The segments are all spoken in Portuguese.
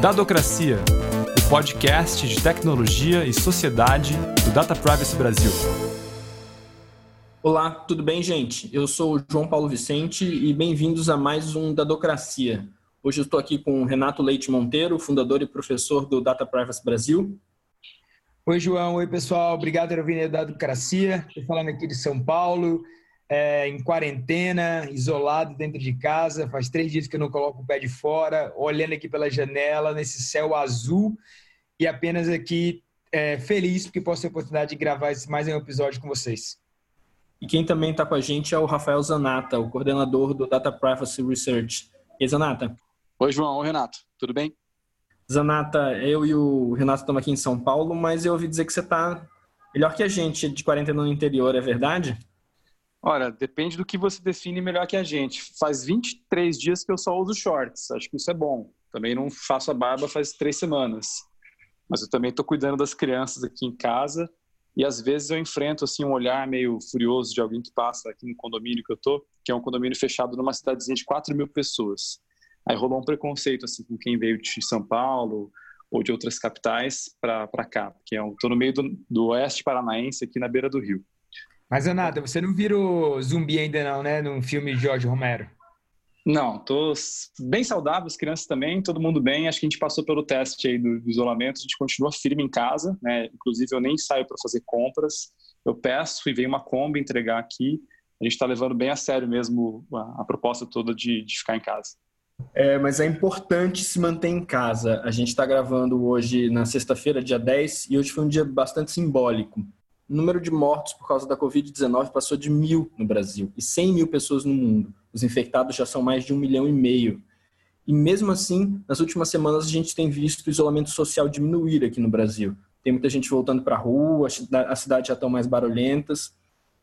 Dadocracia, o podcast de tecnologia e sociedade do Data Privacy Brasil. Olá, tudo bem, gente? Eu sou o João Paulo Vicente e bem-vindos a mais um Dadocracia. Hoje eu estou aqui com o Renato Leite Monteiro, fundador e professor do Data Privacy Brasil. Oi, João. Oi, pessoal. Obrigado por vir da Dadocracia. Estou falando aqui de São Paulo é, em quarentena, isolado dentro de casa. Faz três dias que eu não coloco o pé de fora, olhando aqui pela janela, nesse céu azul, e apenas aqui é, feliz porque posso ter a oportunidade de gravar mais um episódio com vocês. E quem também está com a gente é o Rafael Zanata, o coordenador do Data Privacy Research. E Zanata? Oi, João. Oi, Renato. Tudo bem? Zanata, eu e o Renato estamos aqui em São Paulo, mas eu ouvi dizer que você está melhor que a gente de quarentena no interior, é verdade? Olha, depende do que você define melhor que a gente. Faz 23 dias que eu só uso shorts. Acho que isso é bom. Também não faço a barba faz três semanas. Mas eu também estou cuidando das crianças aqui em casa. E às vezes eu enfrento assim um olhar meio furioso de alguém que passa aqui no condomínio que eu tô, que é um condomínio fechado numa cidadezinha de 4 mil pessoas. Aí rolou um preconceito assim com quem veio de São Paulo ou de outras capitais para cá, porque eu estou no meio do, do oeste paranaense aqui na beira do rio. Mas, Anata, você não virou zumbi ainda não, né? Num filme de George Romero. Não, tô bem saudável, as crianças também, todo mundo bem. Acho que a gente passou pelo teste aí do, do isolamento, a gente continua firme em casa, né? Inclusive, eu nem saio para fazer compras. Eu peço e vem uma Kombi entregar aqui. A gente está levando bem a sério mesmo a, a proposta toda de, de ficar em casa. É, mas é importante se manter em casa. A gente está gravando hoje na sexta-feira, dia 10, e hoje foi um dia bastante simbólico o número de mortos por causa da Covid-19 passou de mil no Brasil e 100 mil pessoas no mundo. Os infectados já são mais de um milhão e meio. E mesmo assim, nas últimas semanas a gente tem visto o isolamento social diminuir aqui no Brasil. Tem muita gente voltando para a rua, as cidades já estão mais barulhentas.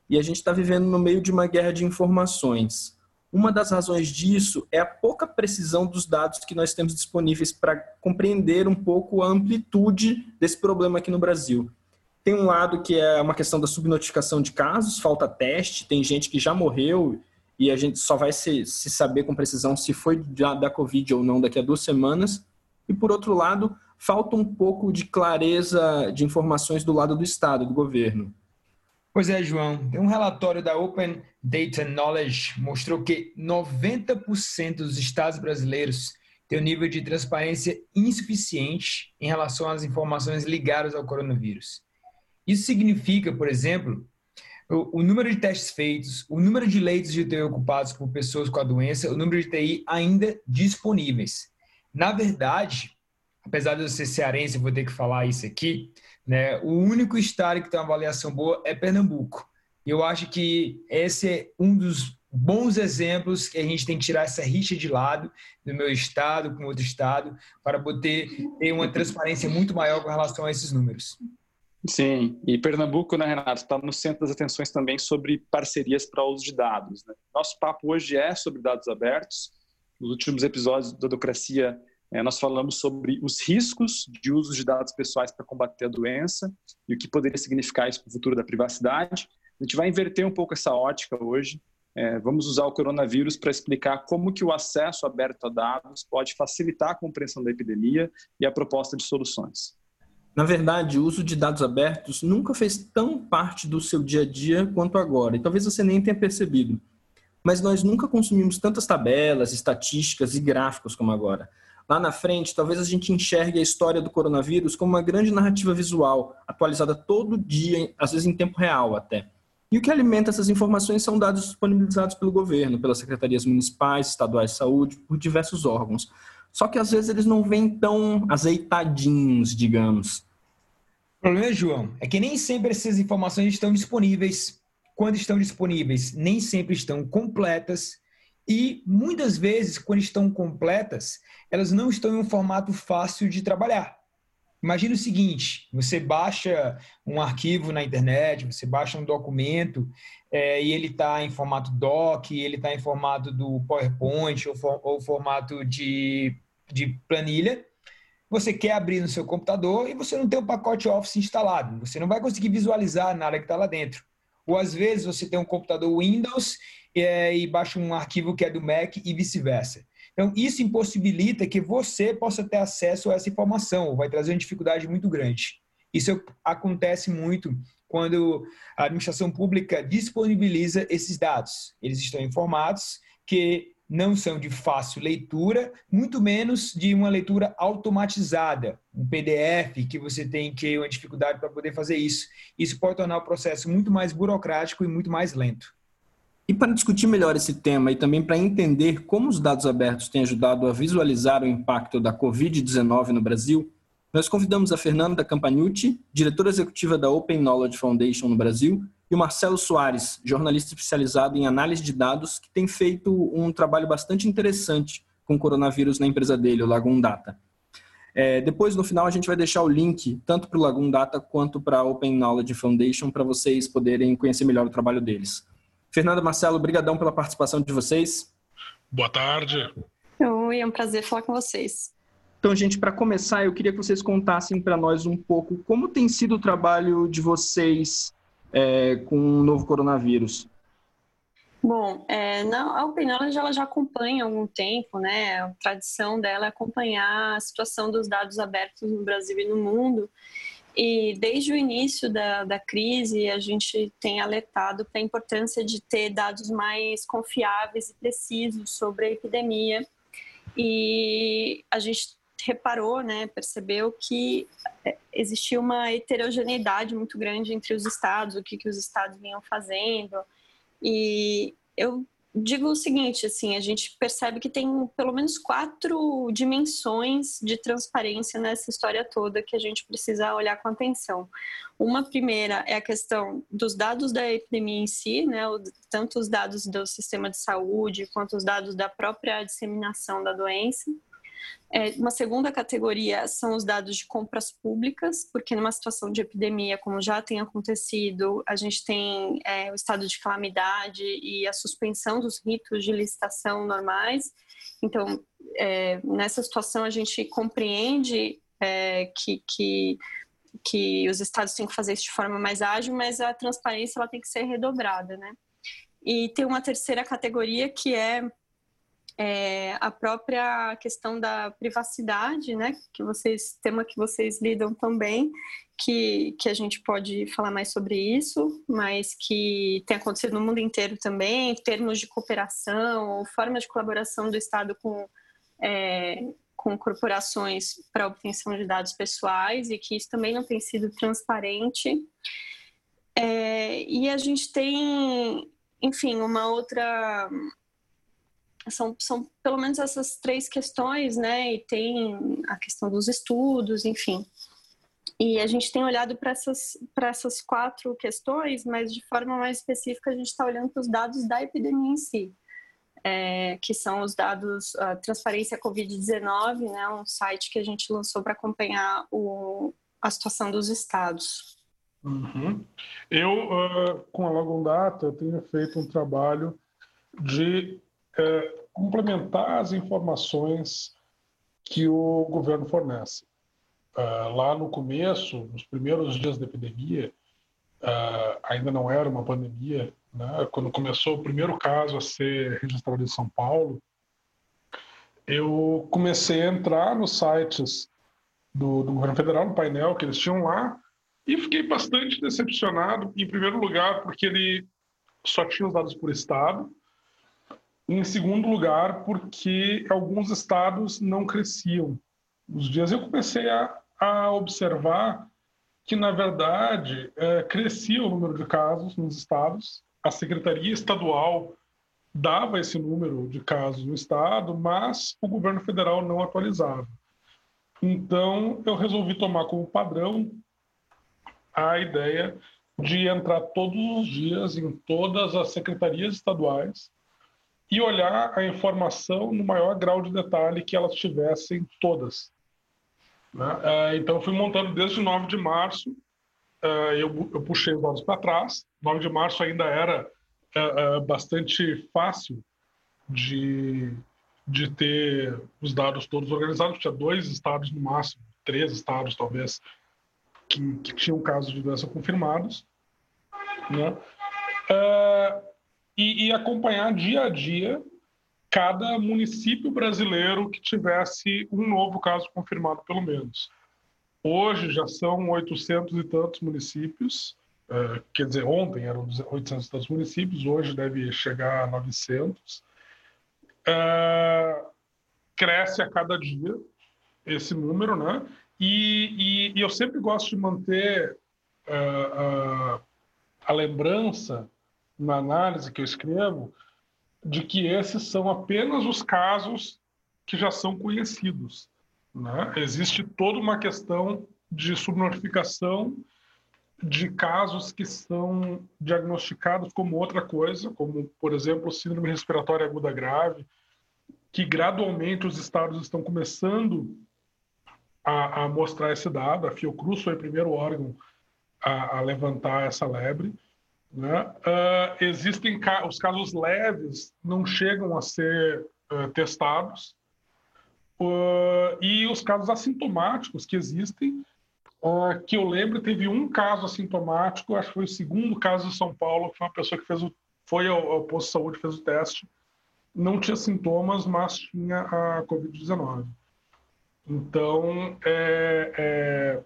E a gente está vivendo no meio de uma guerra de informações. Uma das razões disso é a pouca precisão dos dados que nós temos disponíveis para compreender um pouco a amplitude desse problema aqui no Brasil. Tem um lado que é uma questão da subnotificação de casos, falta teste, tem gente que já morreu e a gente só vai se, se saber com precisão se foi da, da Covid ou não daqui a duas semanas. E por outro lado, falta um pouco de clareza de informações do lado do Estado, do governo. Pois é, João. Um relatório da Open Data Knowledge mostrou que 90% dos estados brasileiros têm um nível de transparência insuficiente em relação às informações ligadas ao coronavírus. Isso significa, por exemplo, o, o, número de testes feitos, o número de leitos de UTI ocupados por pessoas com a doença, o número de TI ainda disponíveis. Na verdade, apesar de eu ser cearense, vou ter que falar isso aqui, né, o único estado que tem uma avaliação boa é Pernambuco. E eu acho que esse é um dos bons exemplos que a gente tem que tirar essa rixa de lado do meu estado com outro estado para poder ter uma transparência muito maior com relação a esses números. Sim, e Pernambuco, né, Renato, está no centro das atenções também sobre parcerias para uso de dados. Né? Nosso papo hoje é sobre dados abertos. Nos últimos episódios da Docracia, é, nós falamos sobre os riscos de uso de dados pessoais para combater a doença e o que poderia significar isso para o futuro da privacidade. A gente vai inverter um pouco essa ótica hoje. É, vamos usar o coronavírus para explicar como que o acesso aberto a dados pode facilitar a compreensão da epidemia e a proposta de soluções. Na verdade, o uso de dados abertos nunca fez tão parte do seu dia a dia quanto agora, e talvez você nem tenha percebido. Mas nós nunca consumimos tantas tabelas, estatísticas e gráficos como agora. Lá na frente, talvez a gente enxergue a história do coronavírus como uma grande narrativa visual, atualizada todo dia, às vezes em tempo real até. E o que alimenta essas informações são dados disponibilizados pelo governo, pelas secretarias municipais, estaduais de saúde, por diversos órgãos. Só que às vezes eles não vêm tão azeitadinhos, digamos. O problema, João, é que nem sempre essas informações estão disponíveis. Quando estão disponíveis, nem sempre estão completas. E muitas vezes, quando estão completas, elas não estão em um formato fácil de trabalhar. Imagina o seguinte: você baixa um arquivo na internet, você baixa um documento é, e ele está em formato doc, ele está em formato do PowerPoint ou, for, ou formato de de planilha, você quer abrir no seu computador e você não tem o pacote Office instalado. Você não vai conseguir visualizar nada que está lá dentro. Ou às vezes você tem um computador Windows é, e baixa um arquivo que é do Mac e vice-versa. Então, isso impossibilita que você possa ter acesso a essa informação, vai trazer uma dificuldade muito grande. Isso acontece muito quando a administração pública disponibiliza esses dados. Eles estão informados que não são de fácil leitura, muito menos de uma leitura automatizada, um PDF que você tem que uma dificuldade para poder fazer isso. Isso pode tornar o processo muito mais burocrático e muito mais lento. E para discutir melhor esse tema e também para entender como os dados abertos têm ajudado a visualizar o impacto da Covid-19 no Brasil, nós convidamos a Fernanda Campanucci, diretora executiva da Open Knowledge Foundation no Brasil, e o Marcelo Soares, jornalista especializado em análise de dados, que tem feito um trabalho bastante interessante com o coronavírus na empresa dele, o Lagoon Data. É, depois, no final, a gente vai deixar o link tanto para o Lagoon Data quanto para a Open Knowledge Foundation para vocês poderem conhecer melhor o trabalho deles. Fernanda, Marcelo, brigadão pela participação de vocês. Boa tarde. Oi, é um prazer falar com vocês. Então, gente, para começar, eu queria que vocês contassem para nós um pouco como tem sido o trabalho de vocês é, com o novo coronavírus? Bom, é, a Open Knowledge ela já acompanha há algum tempo, né? A tradição dela é acompanhar a situação dos dados abertos no Brasil e no mundo. E desde o início da, da crise, a gente tem alertado para a importância de ter dados mais confiáveis e precisos sobre a epidemia. E a gente reparou, né, percebeu que é, existia uma heterogeneidade muito grande entre os estados, o que, que os estados vinham fazendo. E eu digo o seguinte, assim, a gente percebe que tem pelo menos quatro dimensões de transparência nessa história toda que a gente precisa olhar com atenção. Uma primeira é a questão dos dados da epidemia em si, né, tanto os dados do sistema de saúde quanto os dados da própria disseminação da doença. É, uma segunda categoria são os dados de compras públicas, porque numa situação de epidemia, como já tem acontecido, a gente tem é, o estado de calamidade e a suspensão dos ritos de licitação normais. Então, é, nessa situação, a gente compreende é, que, que, que os estados têm que fazer isso de forma mais ágil, mas a transparência ela tem que ser redobrada, né? E tem uma terceira categoria que é é, a própria questão da privacidade, né, que vocês, tema que vocês lidam também, que, que a gente pode falar mais sobre isso, mas que tem acontecido no mundo inteiro também, termos de cooperação ou forma de colaboração do Estado com, é, com corporações para obtenção de dados pessoais e que isso também não tem sido transparente. É, e a gente tem, enfim, uma outra são, são pelo menos essas três questões, né? E tem a questão dos estudos, enfim. E a gente tem olhado para essas, essas quatro questões, mas de forma mais específica, a gente está olhando para os dados da epidemia em si, é, que são os dados, a Transparência Covid-19, né, um site que a gente lançou para acompanhar o, a situação dos estados. Uhum. Eu, uh, com a Logon Data, tenho feito um trabalho de é, complementar as informações que o governo fornece. Uh, lá no começo, nos primeiros dias da epidemia, uh, ainda não era uma pandemia, né? quando começou o primeiro caso a ser registrado em São Paulo, eu comecei a entrar nos sites do, do governo federal, no painel que eles tinham lá, e fiquei bastante decepcionado, em primeiro lugar, porque ele só tinha os dados por estado, em segundo lugar, porque alguns estados não cresciam. Os dias eu comecei a, a observar que, na verdade, é, crescia o número de casos nos estados. A Secretaria Estadual dava esse número de casos no estado, mas o governo federal não atualizava. Então, eu resolvi tomar como padrão a ideia de entrar todos os dias em todas as secretarias estaduais e olhar a informação no maior grau de detalhe que elas tivessem todas. Né? É, então, fui montando desde 9 de março, é, eu, puxei os dados para trás. 9 de março ainda era é, bastante fácil de, de ter os dados todos organizados, tinha dois estados no máximo, três estados talvez, que, que tinham casos de doença confirmados. Né? E, e acompanhar dia a dia cada município brasileiro que tivesse um novo caso confirmado, pelo menos. Hoje já são 800 e tantos municípios, uh, quer dizer, ontem eram 800 e tantos municípios, hoje deve chegar a 900. Uh, cresce a cada dia esse número, né? E, e, e eu sempre gosto de manter uh, uh, a lembrança na análise que eu escrevo de que esses são apenas os casos que já são conhecidos. Né? Existe toda uma questão de subnotificação de casos que são diagnosticados como outra coisa, como, por exemplo, síndrome respiratória aguda grave, que gradualmente os estados estão começando a, a mostrar esse dado. A Fiocruz foi o primeiro órgão a, a levantar essa lebre. Né? Uh, existem ca os casos leves não chegam a ser uh, testados uh, e os casos assintomáticos que existem que eu lembro teve um caso assintomático acho que foi o segundo caso de São Paulo que foi uma pessoa que fez o, foi ao, ao posto de saúde fez o teste não tinha sintomas mas tinha a covid-19 então é, é,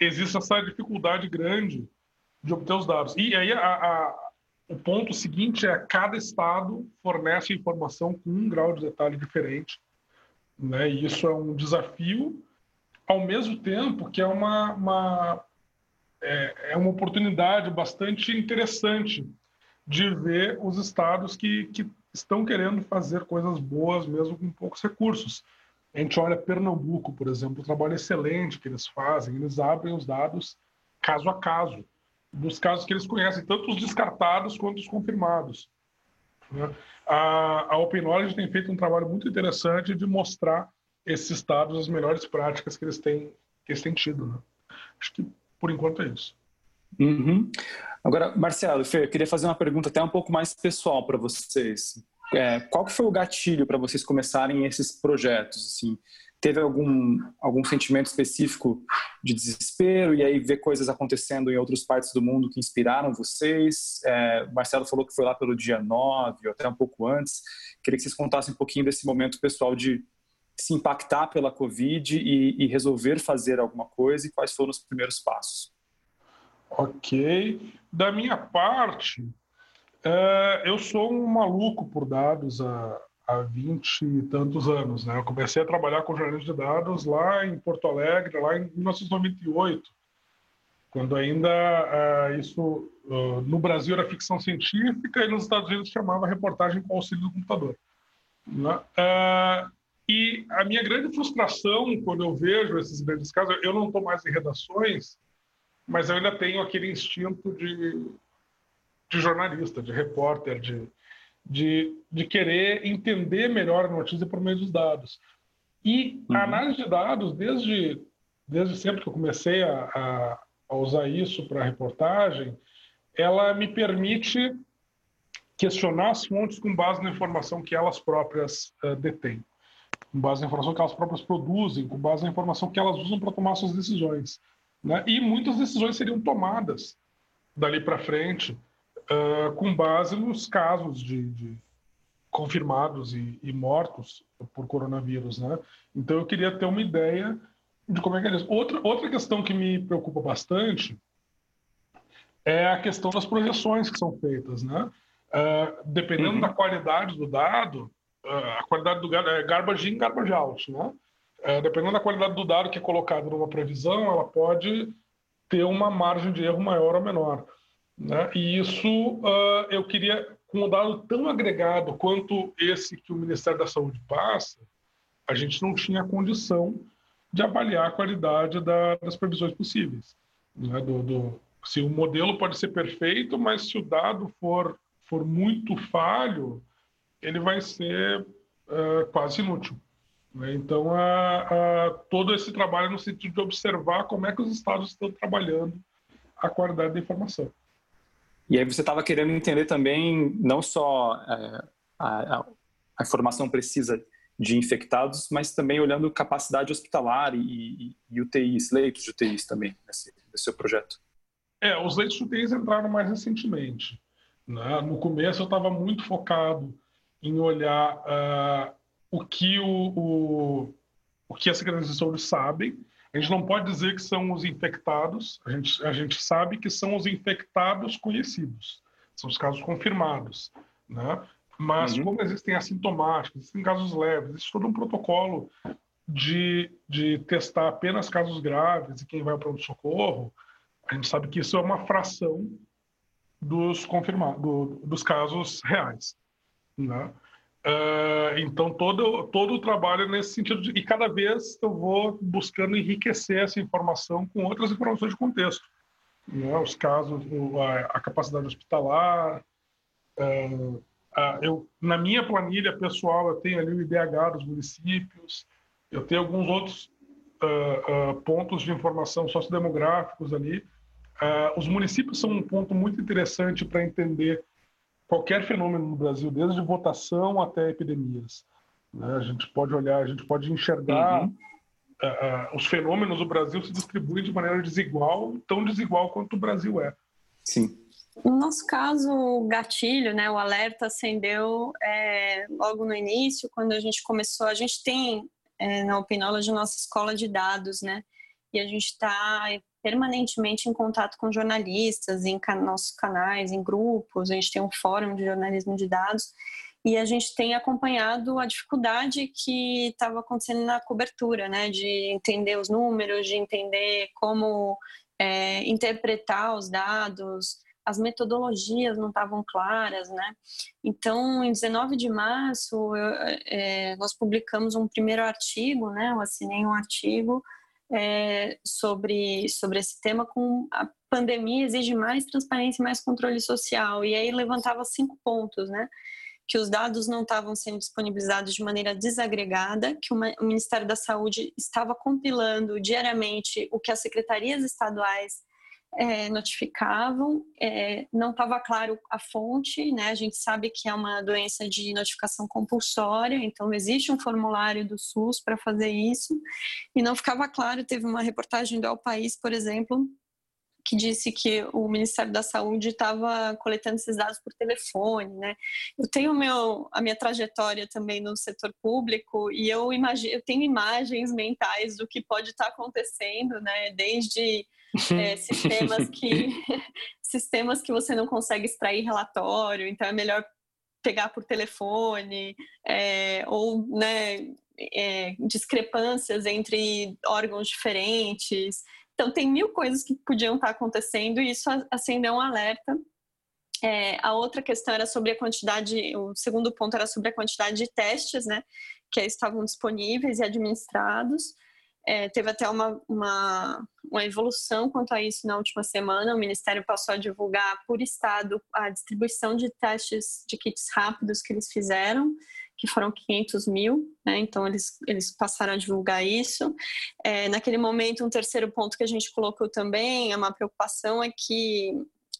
existe essa dificuldade grande de obter os dados. E aí a, a, o ponto seguinte é cada estado fornece informação com um grau de detalhe diferente, né? E isso é um desafio, ao mesmo tempo que é uma, uma é, é uma oportunidade bastante interessante de ver os estados que, que estão querendo fazer coisas boas mesmo com poucos recursos. A gente olha Pernambuco, por exemplo, o trabalho excelente que eles fazem, eles abrem os dados caso a caso dos casos que eles conhecem, tanto os descartados quanto os confirmados. Né? A, a Open Knowledge tem feito um trabalho muito interessante de mostrar esses estados, as melhores práticas que eles têm, que eles têm tido. Né? Acho que, por enquanto, é isso. Uhum. Agora, Marcelo, Fê, eu queria fazer uma pergunta até um pouco mais pessoal para vocês. É, qual que foi o gatilho para vocês começarem esses projetos? Assim, teve algum, algum sentimento específico de desespero e aí ver coisas acontecendo em outras partes do mundo que inspiraram vocês? É, o Marcelo falou que foi lá pelo dia 9 ou até um pouco antes. Queria que vocês contassem um pouquinho desse momento pessoal de se impactar pela Covid e, e resolver fazer alguma coisa e quais foram os primeiros passos. Ok. Da minha parte, é, eu sou um maluco por dados há, há 20 e tantos anos. Né? Eu comecei a trabalhar com jornalismo de dados lá em Porto Alegre, lá em 1998, quando ainda uh, isso uh, no Brasil era ficção científica e nos Estados Unidos chamava reportagem com auxílio do computador. Né? Uh, e a minha grande frustração quando eu vejo esses grandes casos, eu não estou mais em redações, mas eu ainda tenho aquele instinto de, de jornalista, de repórter, de, de, de querer entender melhor a notícia por meio dos dados. E uhum. a análise de dados, desde, desde sempre que eu comecei a, a, a usar isso para reportagem, ela me permite questionar as fontes com base na informação que elas próprias uh, detêm, com base na informação que elas próprias produzem, com base na informação que elas usam para tomar suas decisões. Né? E muitas decisões seriam tomadas dali para frente uh, com base nos casos de, de confirmados e, e, mortos por coronavírus, né? Então eu queria ter uma ideia de como é que é isso. Outra, outra questão que me preocupa bastante é a questão das projeções que são feitas, né? Uh, dependendo uhum. da qualidade do dado, uh, a qualidade do é garbage in, garbage out, né? Uh, dependendo da qualidade do dado que é colocado numa previsão, ela pode ter uma margem de erro maior ou menor. Né? E isso uh, eu queria, com um dado tão agregado quanto esse que o Ministério da Saúde passa, a gente não tinha condição de avaliar a qualidade da, das previsões possíveis. Né? Do, do, se o modelo pode ser perfeito, mas se o dado for, for muito falho, ele vai ser uh, quase inútil. Né? Então, todo esse trabalho no sentido de observar como é que os estados estão trabalhando a qualidade da informação. E aí você estava querendo entender também não só é, a, a, informação precisa de infectados, mas também olhando capacidade hospitalar e, e, e UTIs, leitos de UTIs também, nesse, nesse seu projeto. É, os leitos de UTIs entraram mais recentemente. Né? No começo eu estava muito focado em olhar uh, o que o, o, o que as secretarias de saúde sabem. A gente não pode dizer que são os infectados, a gente, a gente sabe que são os infectados conhecidos, são os casos confirmados. Né? Mas uhum. como existem assintomáticos, existem casos leves, existe todo um protocolo de, de testar apenas casos graves e quem vai para o socorro, a gente sabe que isso é uma fração dos confirmados, do, dos casos reais. Né? Uh, então, todo, todo o trabalho nesse sentido. De, e cada vez eu vou buscando enriquecer essa informação com outras informações de contexto. Né? Os casos, a, a capacidade hospitalar. Uh, uh, eu, na minha planilha pessoal, eu tenho ali o IDH dos municípios, eu tenho alguns outros pontos de informação sociodemográficos ali. os municípios são um ponto muito interessante para entender qualquer fenômeno no Brasil, desde votação até epidemias. Né? A gente pode olhar, a gente pode enxergar uhum. uh, uh, os fenômenos do Brasil se distribuem de maneira desigual, tão desigual quanto o Brasil é. Sim. No nosso caso, o gatilho, né, o alerta acendeu é, logo no início, quando a gente começou. A gente tem é, na Opinology nossa escola de dados, né? E a gente está permanentemente em contato com jornalistas, em can nossos canais, em grupos, a gente tem um fórum de jornalismo de dados e a gente tem acompanhado a dificuldade que estava acontecendo na cobertura, né, de entender os números, de entender como é, interpretar os dados, as metodologias não estavam claras, né? Então, em 19 de março, eu, é, nós publicamos um primeiro artigo, né? Eu assinei um artigo é, sobre, sobre esse tema com a pandemia exige mais transparência e mais controle social. E aí levantava cinco pontos, né? Que os dados não estavam sendo disponibilizados de maneira desagregada, que o Ministério da Saúde estava compilando diariamente o que as secretarias estaduais é, notificavam, é, não estava claro a fonte, né? A gente sabe que é uma doença de notificação compulsória, então existe um formulário do SUS para fazer isso, e não ficava claro. Teve uma reportagem do El País, por exemplo, que disse que o Ministério da Saúde estava coletando esses dados por telefone, né? Eu tenho meu, a minha trajetória também no setor público e eu imagino, eu tenho imagens mentais do que pode estar tá acontecendo, né? Desde é, sistemas que sistemas que você não consegue extrair relatório, então é melhor pegar por telefone é, ou né, é, discrepâncias entre órgãos diferentes. Então tem mil coisas que podiam estar acontecendo e isso acendeu um alerta. É, a outra questão era sobre a quantidade, o segundo ponto era sobre a quantidade de testes, né, que estavam disponíveis e administrados. É, teve até uma, uma, uma, evolução quanto a isso na última semana. O Ministério passou a divulgar por estado a distribuição de testes de kits rápidos que eles fizeram, que foram 500 mil, né? então eles, eles passaram a divulgar isso. É, naquele momento, um terceiro ponto que a gente colocou também, é uma preocupação, é que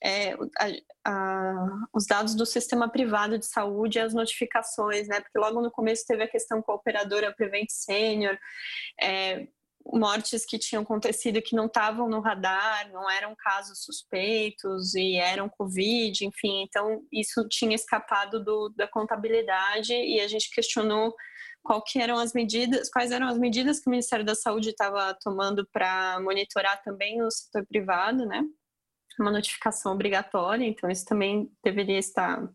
é, a, a, os dados do sistema privado de saúde e as notificações, né? Porque logo no começo teve a questão com a operadora Prevent Senior, é, mortes que tinham acontecido que não estavam no radar, não eram casos suspeitos e eram Covid, enfim, então isso tinha escapado do, da contabilidade e a gente questionou qual que eram as medidas, quais eram as medidas que o Ministério da Saúde estava tomando para monitorar também no setor privado, né? Uma notificação obrigatória, então isso também deveria estar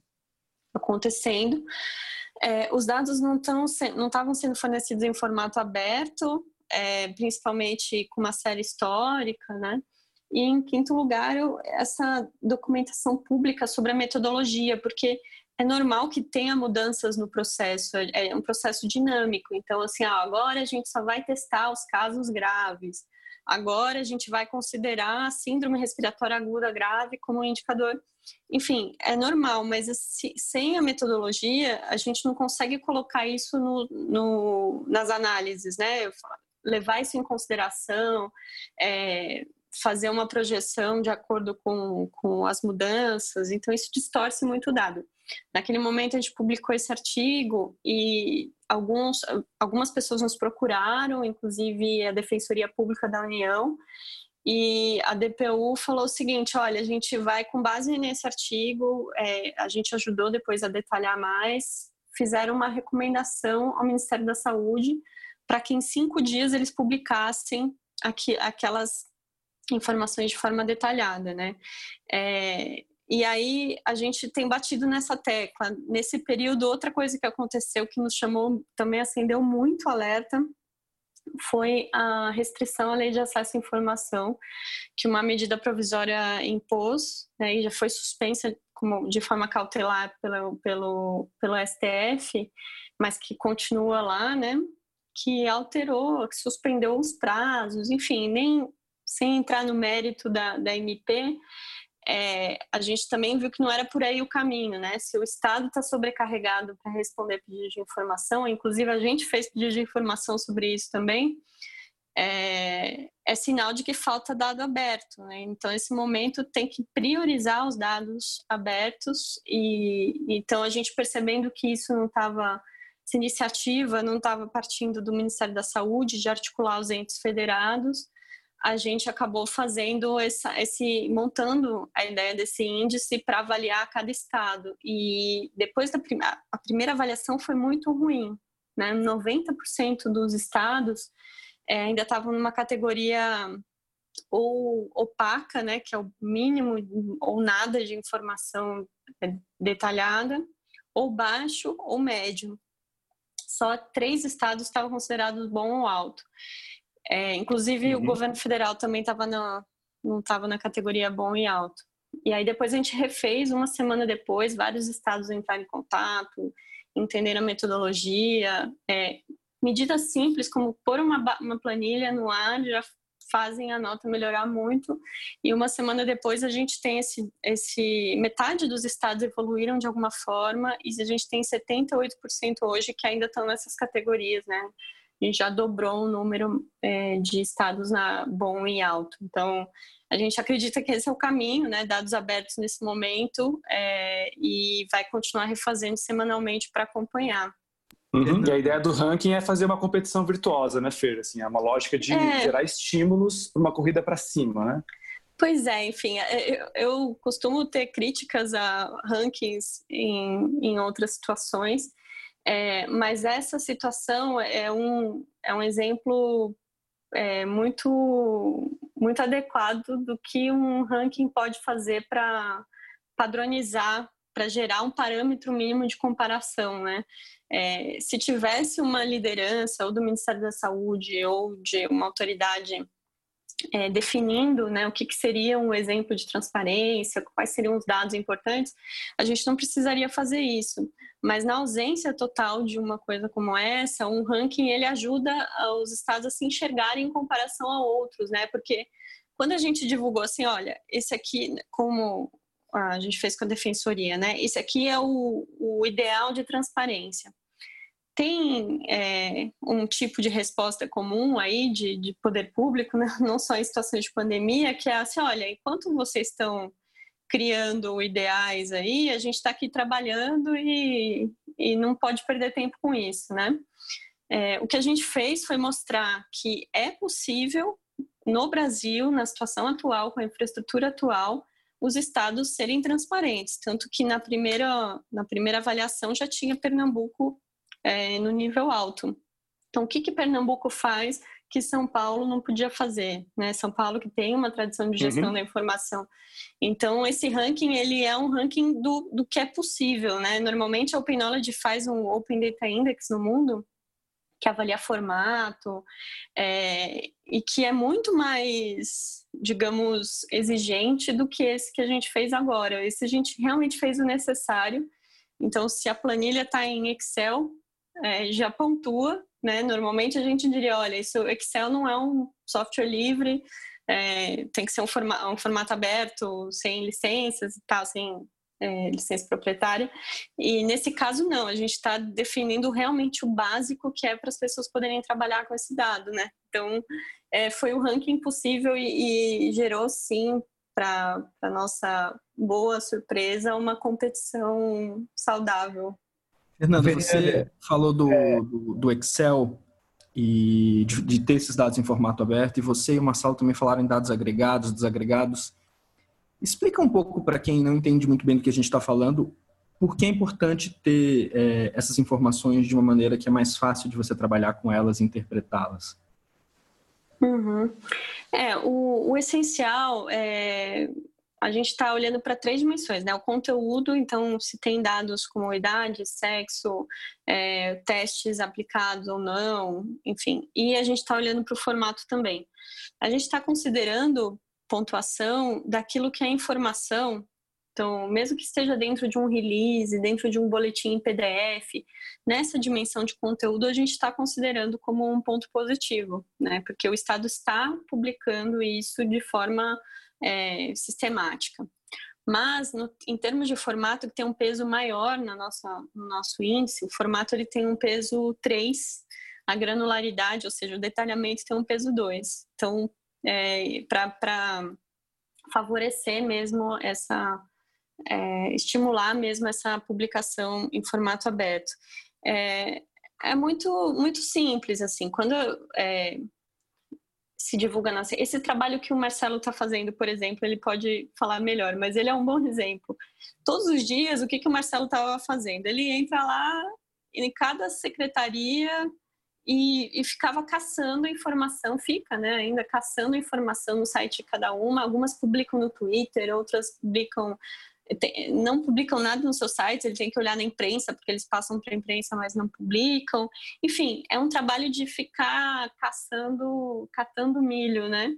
acontecendo. É, os dados não estavam sendo fornecidos em formato aberto, é, principalmente com uma série histórica, né? E em quinto lugar, eu, essa documentação pública sobre a metodologia, porque é normal que tenha mudanças no processo, é, é um processo dinâmico. Então, assim, ah, agora a gente só vai testar os casos graves. Agora a gente vai considerar a síndrome respiratória aguda grave como um indicador. Enfim, é normal, mas sem a metodologia, a gente não consegue colocar isso no, no, nas análises, né? Levar isso em consideração, é, fazer uma projeção de acordo com, com as mudanças. Então, isso distorce muito o dado. Naquele momento, a gente publicou esse artigo e alguns, algumas pessoas nos procuraram, inclusive a Defensoria Pública da União, e a DPU falou o seguinte: olha, a gente vai, com base nesse artigo, é, a gente ajudou depois a detalhar mais, fizeram uma recomendação ao Ministério da Saúde para que em cinco dias eles publicassem aqui, aquelas informações de forma detalhada, né? É, e aí a gente tem batido nessa tecla. Nesse período, outra coisa que aconteceu que nos chamou, também acendeu muito alerta, foi a restrição à lei de acesso à informação, que uma medida provisória impôs, né, e já foi suspensa como, de forma cautelar pelo, pelo, pelo STF, mas que continua lá, né, que alterou, que suspendeu os prazos, enfim, nem sem entrar no mérito da, da MP, é, a gente também viu que não era por aí o caminho, né? Se o Estado está sobrecarregado para responder pedidos de informação, inclusive a gente fez pedido de informação sobre isso também, é, é, sinal de que falta dado aberto, né? Então, esse momento tem que priorizar os dados abertos e então a gente percebendo que isso não estava essa iniciativa não estava partindo do Ministério da Saúde de articular os entes federados, a gente acabou fazendo essa, esse montando a ideia desse índice para avaliar cada estado e depois da prim a primeira avaliação foi muito ruim, né? 90% dos estados é, ainda estavam numa categoria ou opaca, né, que é o mínimo ou nada de informação é, detalhada, ou baixo ou médio. Só três estados estavam considerados bom ou alto. É, inclusive, uhum. o governo federal também estava não estava na categoria bom e alto. E aí depois a gente refez, uma semana depois, vários estados entraram em contato, entenderam a metodologia. É, medidas simples, como pôr uma, uma planilha no ar, já fazem a nota melhorar muito. E uma semana depois a gente tem esse, esse metade dos estados evoluíram de alguma forma e a gente tem 78% hoje que ainda estão nessas categorias, né? A gente já dobrou o número é, de estados na bom e alto. Então, a gente acredita que esse é o caminho, né? Dados abertos nesse momento é, e vai continuar refazendo semanalmente para acompanhar. Uhum. E a ideia do ranking é fazer uma competição virtuosa, né, Fer? Assim, é uma lógica de é... gerar estímulos para uma corrida para cima, né? Pois é, enfim, é, eu, eu, costumo ter críticas a rankings em, em outras situações, é, mas essa situação é um, é um exemplo é, muito, muito adequado do que um ranking pode fazer para padronizar, para gerar um parâmetro mínimo de comparação, né? É, se tivesse uma liderança ou do Ministério da Saúde ou de uma autoridade é, definindo né, o que, que, seria um exemplo de transparência, quais seriam os dados importantes, a gente não precisaria fazer isso. Mas na ausência total de uma coisa como essa, um ranking ele ajuda os estados a se enxergarem em comparação a outros, né? Porque quando a gente divulgou assim, olha, esse aqui, como a gente fez com a defensoria, né? Esse aqui é o, o ideal de transparência. Tem é, um tipo de resposta comum aí de, de poder público, né? não só em situações de pandemia, que é assim, olha, enquanto vocês estão criando ideais aí, a gente está aqui trabalhando e, e não pode perder tempo com isso, né? É, o que a gente fez foi mostrar que é possível no Brasil, na situação atual, com a infraestrutura atual, os estados serem transparentes, tanto que na primeira, na primeira avaliação já tinha Pernambuco é, no nível alto. Então, o que, que Pernambuco faz que São Paulo não podia fazer, né? São Paulo que tem uma tradição de gestão uhum. da informação. Então, esse ranking, ele é um ranking do, do que é possível, né? Normalmente, a Open Knowledge faz um Open Data Index no mundo, que avalia formato, é, e que é muito mais, digamos, exigente do que esse que a gente fez agora. Esse a gente realmente fez o necessário. Então, se a planilha está em Excel, é, já pontua né? Normalmente a gente diria, olha, isso Excel não é um software livre, é, tem que ser um, forma, um, formato aberto, sem licenças e tal, sem é, licença proprietária. E nesse caso não, a gente está definindo realmente o básico que é para as pessoas poderem trabalhar com esse dado, né? Então é, foi um ranking possível e, e gerou sim para nossa boa surpresa uma competição saudável Fernando, você falou do, é... do, do, Excel. e de, de, ter esses dados em formato aberto, e você e o Marcelo também falaram em dados agregados, desagregados. Explica um pouco para quem não entende muito bem do que a gente está falando, por que é importante ter é, essas informações de uma maneira que é mais fácil de você trabalhar com elas e interpretá-las. Uhum. É, o, o essencial é a gente está olhando para três dimensões, né? O conteúdo, então, se tem dados como idade, sexo, é, testes aplicados ou não, enfim. E a gente está olhando para o formato também. A gente está considerando pontuação daquilo que é informação. Então, mesmo que esteja dentro de um release, dentro de um boletim em PDF, nessa dimensão de conteúdo a gente está considerando como um ponto positivo, né? Porque o Estado está publicando isso de forma é, sistemática. Mas, no, em termos de formato, que tem um peso maior na nossa, no nosso índice, o formato ele tem um peso 3, a granularidade, ou seja, o detalhamento tem um peso 2. Então, é, para favorecer mesmo essa, é, estimular mesmo essa publicação em formato aberto. É, é muito, muito simples, assim, quando é, se divulga na esse trabalho que o Marcelo está fazendo, por exemplo, ele pode falar melhor, mas ele é um bom exemplo. Todos os dias, o que que o Marcelo estava fazendo? Ele entra lá em cada secretaria e, e, ficava caçando informação, fica, né, ainda caçando informação no site de cada uma. Algumas publicam no Twitter, outras publicam não publicam nada no seu site, ele tem que olhar na imprensa, porque eles passam para a imprensa, mas não publicam. Enfim, é um trabalho de ficar caçando, catando milho, né?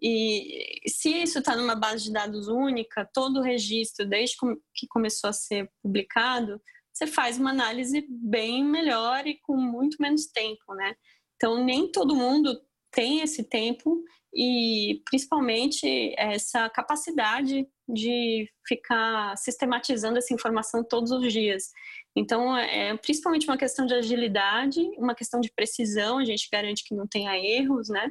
E se isso está numa base de dados única, todo o registro, desde que começou a ser publicado, você faz uma análise bem melhor e com muito menos tempo, né? Então, nem todo mundo tem esse tempo e principalmente essa capacidade de ficar sistematizando essa informação todos os dias. Então, é principalmente uma questão de agilidade, uma questão de precisão, a gente garante que não tenha erros, né?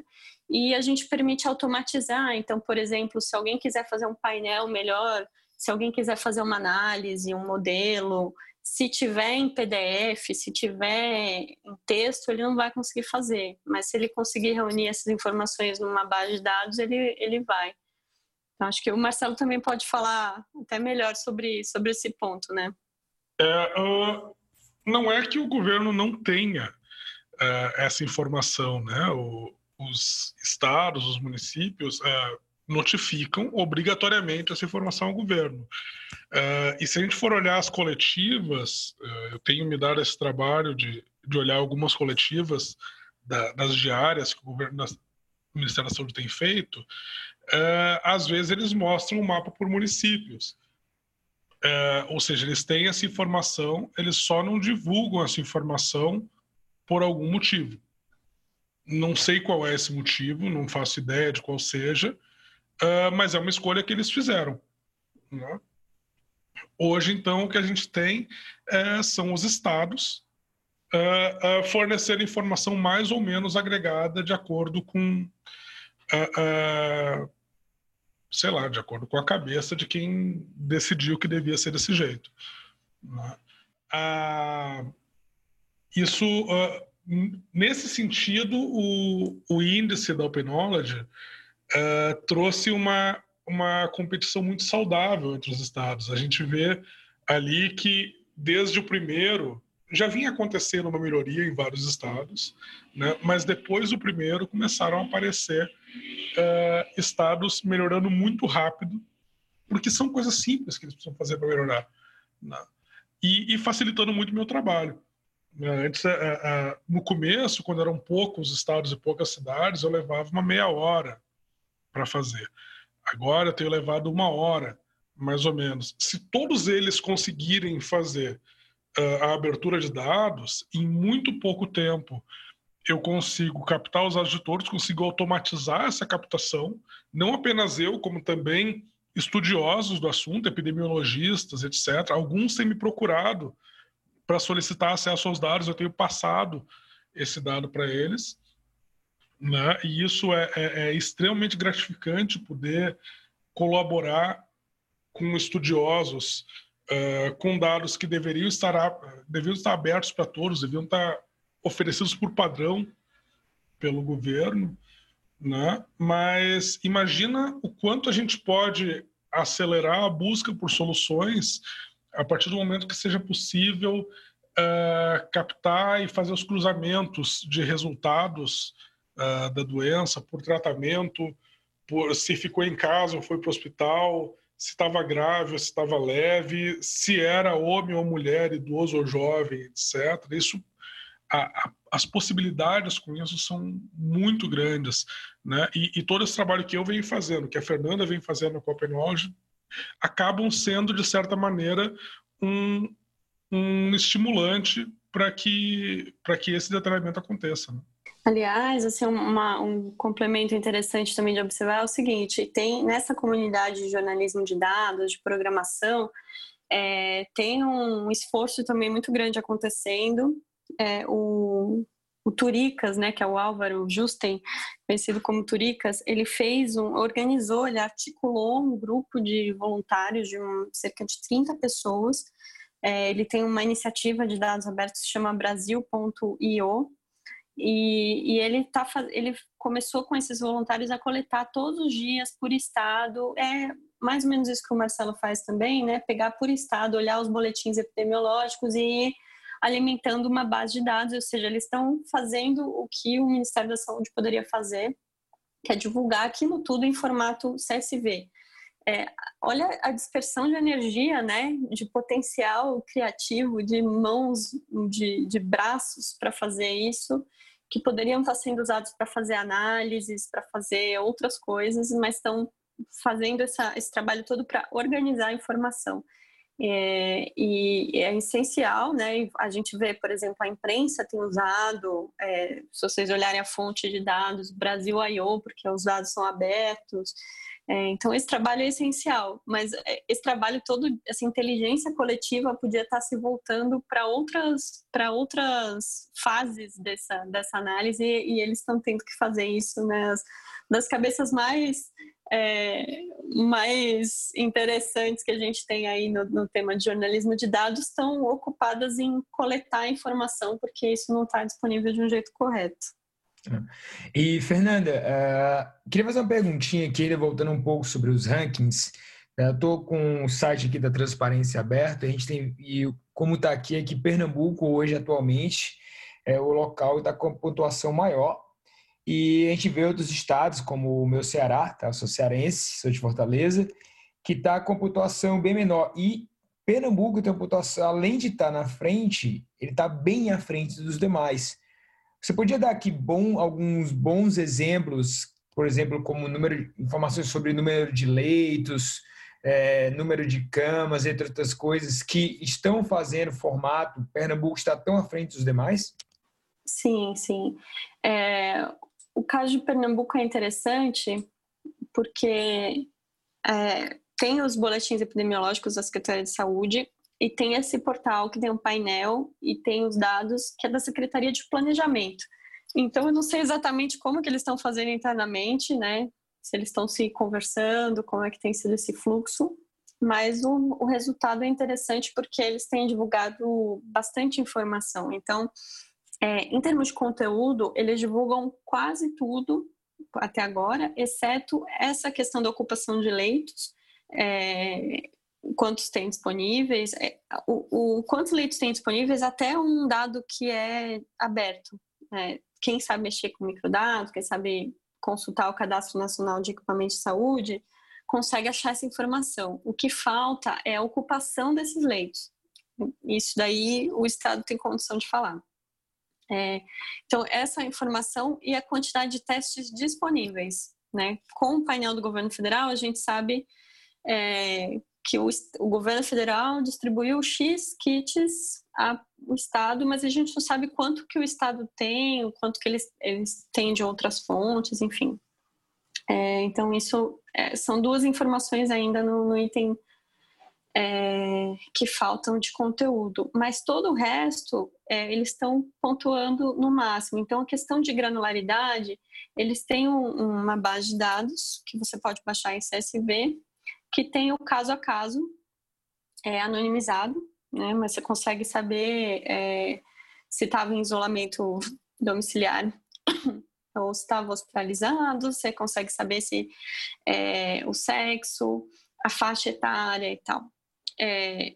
E a gente permite automatizar. Então, por exemplo, se alguém quiser fazer um painel melhor, se alguém quiser fazer uma análise, um modelo, se tiver em PDF, se tiver em texto, ele não vai conseguir fazer. Mas se ele conseguir reunir essas informações numa base de dados, ele, ele vai. Então, acho que o Marcelo também pode falar até melhor sobre, sobre esse ponto, né? É, uh, não é que o governo não tenha uh, essa informação, né? O, os estados, os municípios uh, notificam obrigatoriamente essa informação ao governo. Uh, e se a gente for olhar as coletivas, uh, eu tenho me dado esse trabalho de, de olhar algumas coletivas da, das diárias que o governo da, o Ministério da Saúde tem feito, uh, às vezes eles mostram o um mapa por municípios. ou seja, eles têm essa informação, eles só não divulgam essa informação por algum motivo. Não sei qual é esse motivo, não faço ideia de qual seja, mas é uma escolha que eles fizeram. Né? Hoje, então, o que a gente tem é, são os estados uh, uh, informação mais ou menos agregada de acordo com, uh, sei lá, de acordo com a cabeça de quem decidiu que devia ser desse jeito. Né? isso, nesse sentido, o, o índice da Open Knowledge trouxe uma uma competição muito saudável entre os estados. A gente vê ali que, desde o primeiro, já vinha acontecendo uma melhoria em vários estados, né? mas depois do primeiro começaram a aparecer uh, estados melhorando muito rápido, porque são coisas simples que eles precisam fazer para melhorar. Né? E, e, facilitando muito o meu trabalho. Né? Antes, uh, uh, no começo, quando eram poucos estados e poucas cidades, eu levava uma meia hora para fazer. Agora eu tenho levado uma hora, mais ou menos. Se todos eles conseguirem fazer uh, a abertura de dados, em muito pouco tempo eu consigo captar os todos, consigo automatizar essa captação, não apenas eu, como também estudiosos do assunto, epidemiologistas, etc. Alguns têm me procurado para solicitar acesso aos dados, eu tenho passado esse dado para eles. Né? E isso é, é, é extremamente gratificante poder colaborar com estudiosos, uh, com dados que deveriam estar, deveriam estar abertos para todos, deveriam estar oferecidos por padrão pelo governo, né? mas imagina o quanto a gente pode acelerar a busca por soluções a partir do momento que seja possível uh, captar e fazer os cruzamentos de resultados uh, da doença por tratamento, por se ficou em casa ou foi para o hospital, se estava grave ou se estava leve, se era homem ou mulher, idoso ou jovem, etc. Isso, a, a, as possibilidades com isso são muito grandes, né? E, e, todo esse trabalho que eu venho fazendo, que a Fernanda vem fazendo na Copenhagen, acabam sendo de certa maneira um, um estimulante para que para que esse detalhamento aconteça. Né? Aliás, assim, uma, um complemento interessante também de observar é o seguinte: tem nessa comunidade de jornalismo de dados, de programação, é, tem um esforço também muito grande acontecendo. É, o, o Turicas, né, que é o Álvaro Justen, conhecido como Turicas, ele fez um, organizou, ele articulou um grupo de voluntários de um, cerca de 30 pessoas. É, ele tem uma iniciativa de dados abertos que se chama Brasil.io, e, e, ele, tá, ele começou com esses voluntários a coletar todos os dias por estado. É mais ou menos isso que o Marcelo faz também, né? Pegar por estado, olhar os boletins epidemiológicos e ir alimentando uma base de dados, ou seja, eles estão fazendo o que o Ministério da Saúde poderia fazer, que é divulgar aquilo tudo em formato CSV. É, olha a dispersão de energia, né, de potencial criativo, de mãos, de, de braços para fazer isso, que poderiam estar sendo usados para fazer análises, para fazer outras coisas, mas estão fazendo essa, esse trabalho todo para organizar a informação. É, e é essencial, né? A gente vê, por exemplo, a imprensa tem usado, é, se vocês olharem a fonte de dados, Brasil I.O., porque os dados são abertos, é, então, esse trabalho é essencial, mas é, esse trabalho todo, essa inteligência coletiva podia estar se voltando para outras, outras fases dessa, dessa análise e, eles estão tendo que fazer isso né, das cabeças mais, é, mais interessantes que a gente tem aí no, no tema de jornalismo de dados estão ocupadas em coletar informação porque isso não está disponível de um jeito correto. E, Fernanda, uh, queria fazer uma perguntinha aqui, ainda voltando um pouco sobre os rankings. Eu estou com o site aqui da Transparência aberto, a gente tem, e como está aqui, é que Pernambuco hoje, atualmente, é o local que está com a pontuação maior. E a gente vê outros estados, como o meu Ceará, tá? eu sou cearense, sou de Fortaleza, que está com pontuação bem menor. E Pernambuco tem uma pontuação, além de estar tá na frente, ele está bem à frente dos demais. Você podia dar aqui bom, alguns bons exemplos, por exemplo, como número, informações sobre número de leitos, é, número de camas, entre outras coisas, que estão fazendo formato, Pernambuco está tão à frente dos demais? Sim, sim. É, o caso de Pernambuco é interessante porque é, tem os boletins epidemiológicos da Secretaria de Saúde e tem esse portal que tem um painel e tem os dados que é da Secretaria de Planejamento. Então eu não sei exatamente como que eles estão fazendo internamente, né? Se eles estão se conversando, como é que tem sido esse fluxo, mas o, o resultado é interessante porque eles têm divulgado bastante informação. Então, é, em termos de conteúdo, eles divulgam quase tudo até agora, exceto essa questão da ocupação de leitos. É, quantos tem disponíveis, é, o, o, quantos leitos tem disponíveis até um dado que é aberto. Né? Quem sabe mexer com microdados, quem sabe consultar o Cadastro Nacional de Equipamentos de Saúde, consegue achar essa informação. O que falta é a ocupação desses leitos. Isso daí o Estado tem condição de falar. É, então, essa informação e a quantidade de testes disponíveis. Né? Com o painel do governo federal, a gente sabe é, que o, o governo federal distribuiu X kits ao Estado, mas a gente não sabe quanto que o Estado tem, quanto que eles, eles têm de outras fontes, enfim. É, então, isso é, são duas informações ainda no, no item é, que faltam de conteúdo, mas todo o resto é, eles estão pontuando no máximo. Então, a questão de granularidade, eles têm um, uma base de dados que você pode baixar em CSV, que tem o caso a caso, é anonimizado, né? Mas você consegue saber é, se estava em isolamento domiciliar ou se estava hospitalizado, você consegue saber se é, o sexo, a faixa etária e tal. É,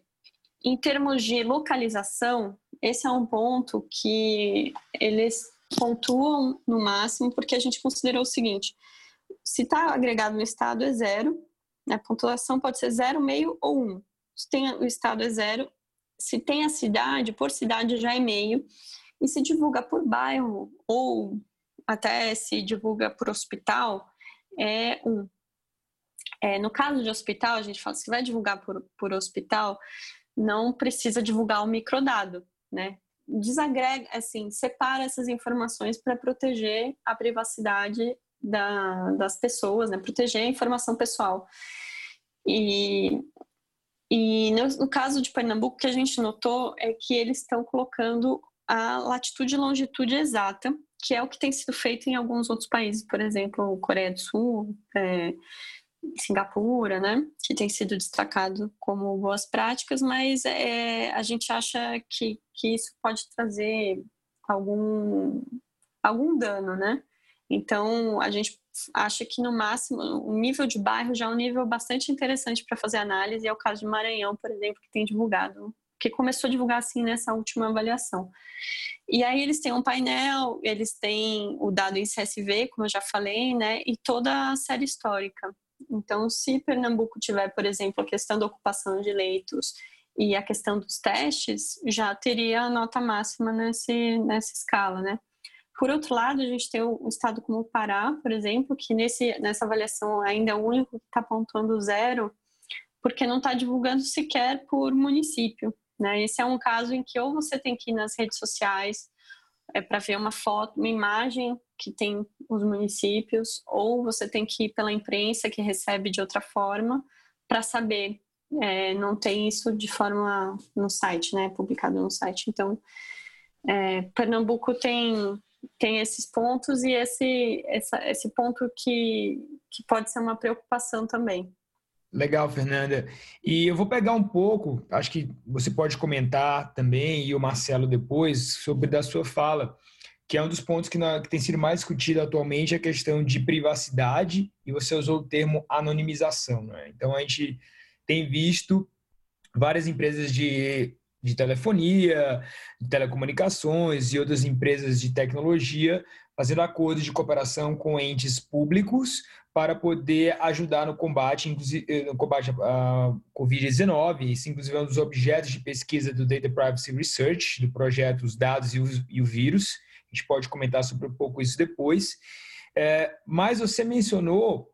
em termos de localização, esse é um ponto que eles pontuam no máximo, porque a gente considerou o seguinte: se está agregado no estado é zero, a pontuação pode ser zero, meio ou um. Se tem o estado é zero, se tem a cidade, por cidade já é meio, e se divulga por bairro ou até se divulga por hospital, é um. É, no caso de hospital, a gente fala, se vai divulgar por, por hospital, não precisa divulgar o microdado, né? Desagrega, assim, separa essas informações para proteger a privacidade da, das pessoas, né? Proteger a informação pessoal. E, e no, no caso de Pernambuco, o que a gente notou é que eles estão colocando a latitude e longitude exata, que é o que tem sido feito em alguns outros países, por exemplo, Coreia do Sul, é, Singapura, né, que tem sido destacado como boas práticas, mas é, a gente acha que, que isso pode trazer algum, algum dano, né? Então, a gente acha que no máximo o nível de bairro já é um nível bastante interessante para fazer análise, é o caso de Maranhão, por exemplo, que tem divulgado, que começou a divulgar assim nessa última avaliação. E aí eles têm um painel, eles têm o dado em CSV, como eu já falei, né, e toda a série histórica. Então, se Pernambuco tiver, por exemplo, a questão da ocupação de leitos e a questão dos testes, já teria a nota máxima nesse, nessa escala, né? Por outro lado, a gente tem um estado como o Pará, por exemplo, que nesse, nessa avaliação ainda é o único que está pontuando zero, porque não está divulgando sequer por município. Né? Esse é um caso em que ou você tem que ir nas redes sociais é, para ver uma foto, uma imagem que tem os municípios, ou você tem que ir pela imprensa que recebe de outra forma para saber. É, não tem isso de forma no site, né? Publicado no site. Então, é, Pernambuco tem tem esses pontos e esse essa, esse ponto que que pode ser uma preocupação também. Legal, Fernanda. E eu vou pegar um pouco, acho que você pode comentar também, e o Marcelo depois, sobre da sua fala, que é um dos pontos que, na, que tem sido mais discutido atualmente, a questão de privacidade, e você usou o termo anonimização. Né? Então, a gente tem visto várias empresas de, de telefonia, de telecomunicações e outras empresas de tecnologia fazendo acordos de cooperação com entes públicos para poder ajudar no combate, eh, no combate à Covid-19. Isso, inclusive, é um dos objetos de pesquisa do Data Privacy Research, do projeto Os Dados e o, e o Vírus. A gente pode comentar sobre um pouco isso depois. É, mas você mencionou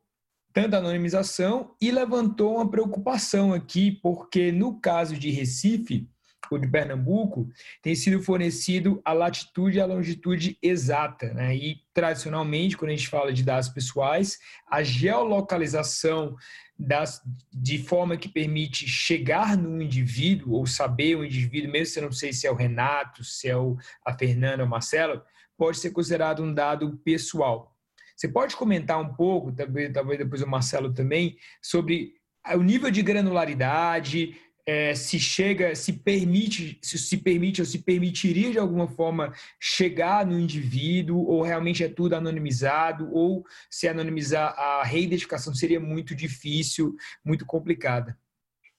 tanto a anonimização e levantou uma preocupação aqui, porque no caso de Recife, de Pernambuco, tem sido fornecido a latitude e a longitude exata. Né? E, tradicionalmente, quando a gente fala de dados pessoais, a geolocalização das, de forma que permite chegar no indivíduo ou saber o indivíduo, mesmo se eu não sei se é o Renato, se é o, a Fernanda ou o Marcelo, pode ser considerado um dado pessoal. Você pode comentar um pouco, talvez, talvez depois o Marcelo também, sobre o nível de granularidade, é, se chega, se permite, se, se permite ou se permitiria de alguma forma chegar no indivíduo, ou realmente é tudo anonimizado, ou se anonimizar a reidentificação seria muito difícil, muito complicada.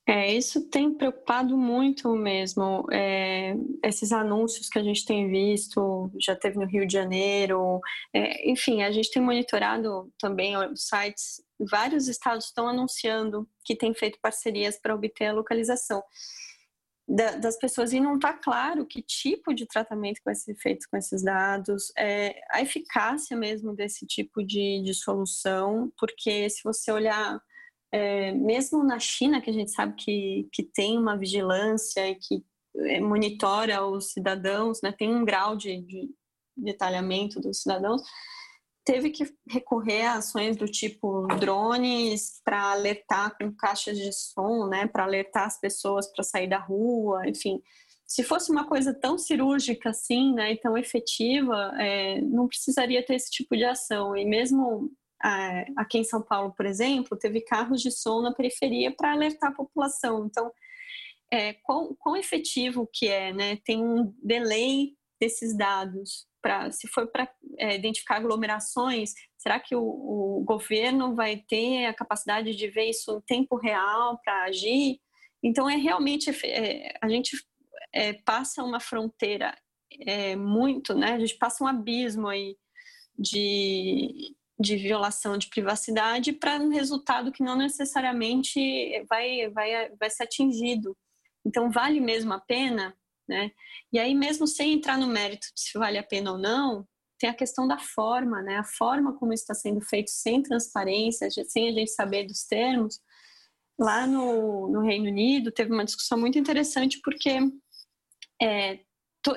É, isso tem preocupado muito mesmo. É, esses anúncios que a gente tem visto, já teve no Rio de Janeiro, é, enfim, a gente tem monitorado também sites vários estados estão anunciando que têm feito parcerias para obter a localização das pessoas e não está claro que tipo de tratamento vai ser feito com esses dados, é, a eficácia mesmo desse tipo de, de solução, porque se você olhar, é, mesmo na China, que a gente sabe que, que tem uma vigilância e que é, monitora os cidadãos, né, tem um grau de, de detalhamento dos cidadãos, teve que recorrer a ações do tipo drones para alertar com caixas de som, né, para alertar as pessoas para sair da rua, enfim. Se fosse uma coisa tão cirúrgica assim, né, e tão efetiva, é, não precisaria ter esse tipo de ação. E mesmo aqui em São Paulo, por exemplo, teve carros de som na periferia para alertar a população. Então, é, quão, quão efetivo que é, né? Tem um delay desses dados para se for para é, identificar aglomerações, será que o, o, governo vai ter a capacidade de ver isso em tempo real para agir? Então, é realmente, é, a gente é, passa uma fronteira é, muito, né? A gente passa um abismo aí de, de violação de privacidade para um resultado que não necessariamente vai, vai, vai ser atingido. Então, vale mesmo a pena? Né? E aí, mesmo sem entrar no mérito de se vale a pena ou não, tem a questão da forma, né? A forma como está sendo feito sem transparência, sem a gente saber dos termos. Lá no, no Reino Unido teve uma discussão muito interessante porque é,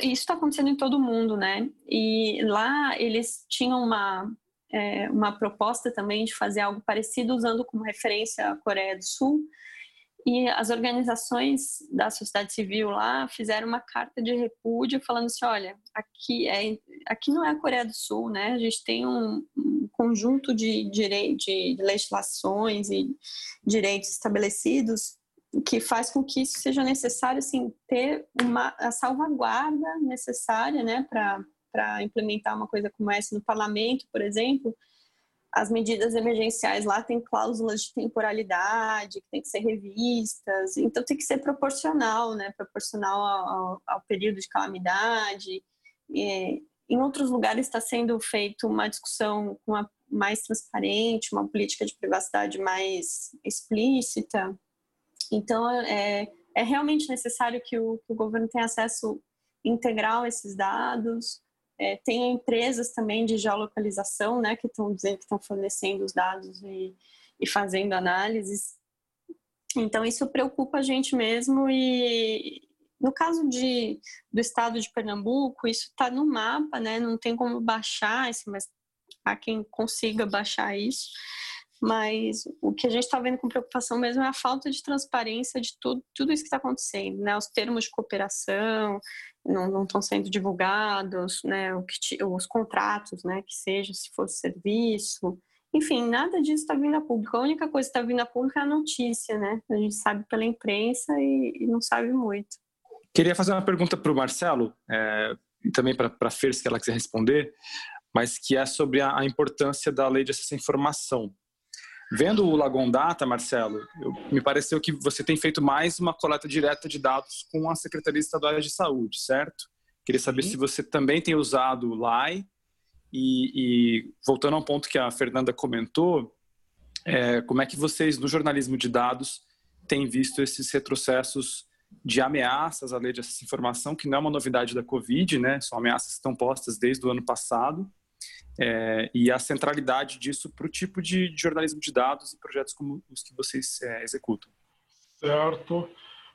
isso está acontecendo em todo mundo, né? E lá eles tinham uma é, uma proposta também de fazer algo parecido usando como referência a Coreia do Sul e as organizações da sociedade civil lá fizeram uma carta de repúdio falando assim, olha, aqui, é, aqui não é a Coreia do Sul, né? A gente tem um, um conjunto de, direi de legislações e direitos estabelecidos que faz com que isso seja necessário, assim, ter uma a salvaguarda necessária, né, para implementar uma coisa como essa no parlamento, por exemplo, as medidas emergenciais lá têm cláusulas de temporalidade que tem que ser revistas, então tem que ser proporcional, né? Proporcional ao, ao período de calamidade. E, em outros lugares está sendo feita uma discussão mais transparente, uma política de privacidade mais explícita. Então é, é realmente necessário que o, que o governo tenha acesso integral a esses dados é, tem empresas também de geolocalização, né, que estão dizendo que estão fornecendo os dados e, e fazendo análises. Então, isso preocupa a gente mesmo e, no caso de, do estado de Pernambuco, isso está no mapa, né? Não tem como baixar, mas há quem consiga baixar isso. Mas o que a gente está vendo com preocupação mesmo é a falta de transparência de tudo, tudo isso que está acontecendo, né? Os termos de cooperação, não estão sendo divulgados, né, que, os contratos, né, que seja, se fosse serviço, enfim, nada disso está vindo a público. A única coisa que está vindo a público é a notícia, né? A gente sabe pela imprensa e, e não sabe muito. Queria fazer uma pergunta para o Marcelo, é, e também para a Fer, se ela quiser responder, mas que é sobre a, a importância da lei de acesso à informação. Vendo o Lagon Data, Marcelo, eu, me pareceu que você tem feito mais uma coleta direta de dados com a Secretaria Estadual de Saúde, certo? Queria saber Sim. se você também tem usado o LAI e, e, voltando a um ponto que a Fernanda comentou, é, como é que vocês, no jornalismo de dados, têm visto esses retrocessos de ameaças à lei de acesso à informação, que não é uma novidade da Covid, né? São ameaças que estão postas desde o ano passado é, e a centralidade disso para o tipo de, jornalismo de dados e projetos como os que vocês é, executam. Certo.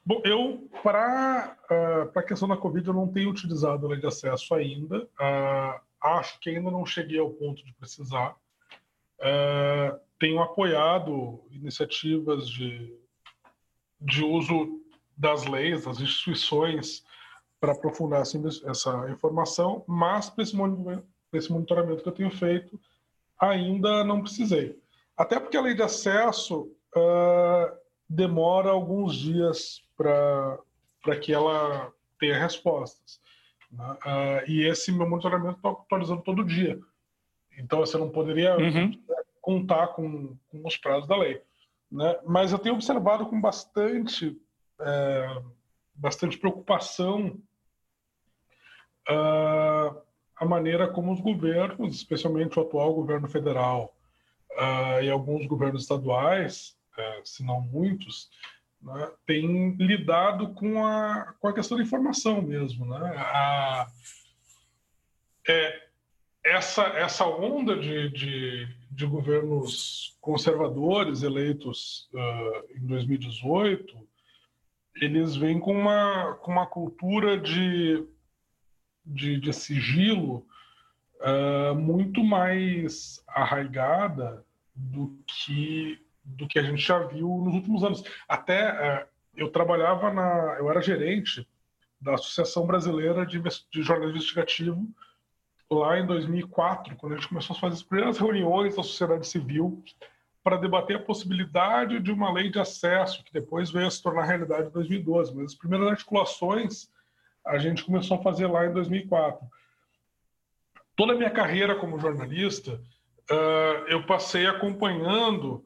Bom, eu, para uh, a questão da Covid, eu não tenho utilizado a lei de acesso ainda. Uh, acho que ainda não cheguei ao ponto de precisar. Uh, tenho apoiado iniciativas de, de uso das leis, das instituições, para aprofundar essa, essa informação, mas para esse momento, nesse monitoramento que eu tenho feito, ainda não precisei. Até porque a lei de acesso uh, demora alguns dias para que ela tenha respostas. Uh, e esse meu monitoramento está atualizando todo dia. Então, você não poderia uhum. contar com, com, os prazos da lei. Né? Mas eu tenho observado com bastante, é, bastante preocupação uh, a maneira como os governos, especialmente o atual governo federal uh, e alguns governos estaduais, uh, se não muitos, né, têm lidado com a, com a questão da informação mesmo. Né? A, é, essa, essa onda de, de, de governos conservadores eleitos uh, em 2018, eles vêm com uma, com uma cultura de de, de sigilo uh, muito mais arraigada do que do que a gente já viu nos últimos anos. Até uh, eu trabalhava na, eu era gerente da Associação Brasileira de, de Jornalismo Investigativo lá em 2004, quando a gente começou a fazer as primeiras reuniões da sociedade civil para debater a possibilidade de uma lei de acesso, que depois veio a se tornar realidade em 2012. Mas as primeiras articulações a gente começou a fazer lá em 2004. toda a minha carreira como jornalista, uh, eu passei acompanhando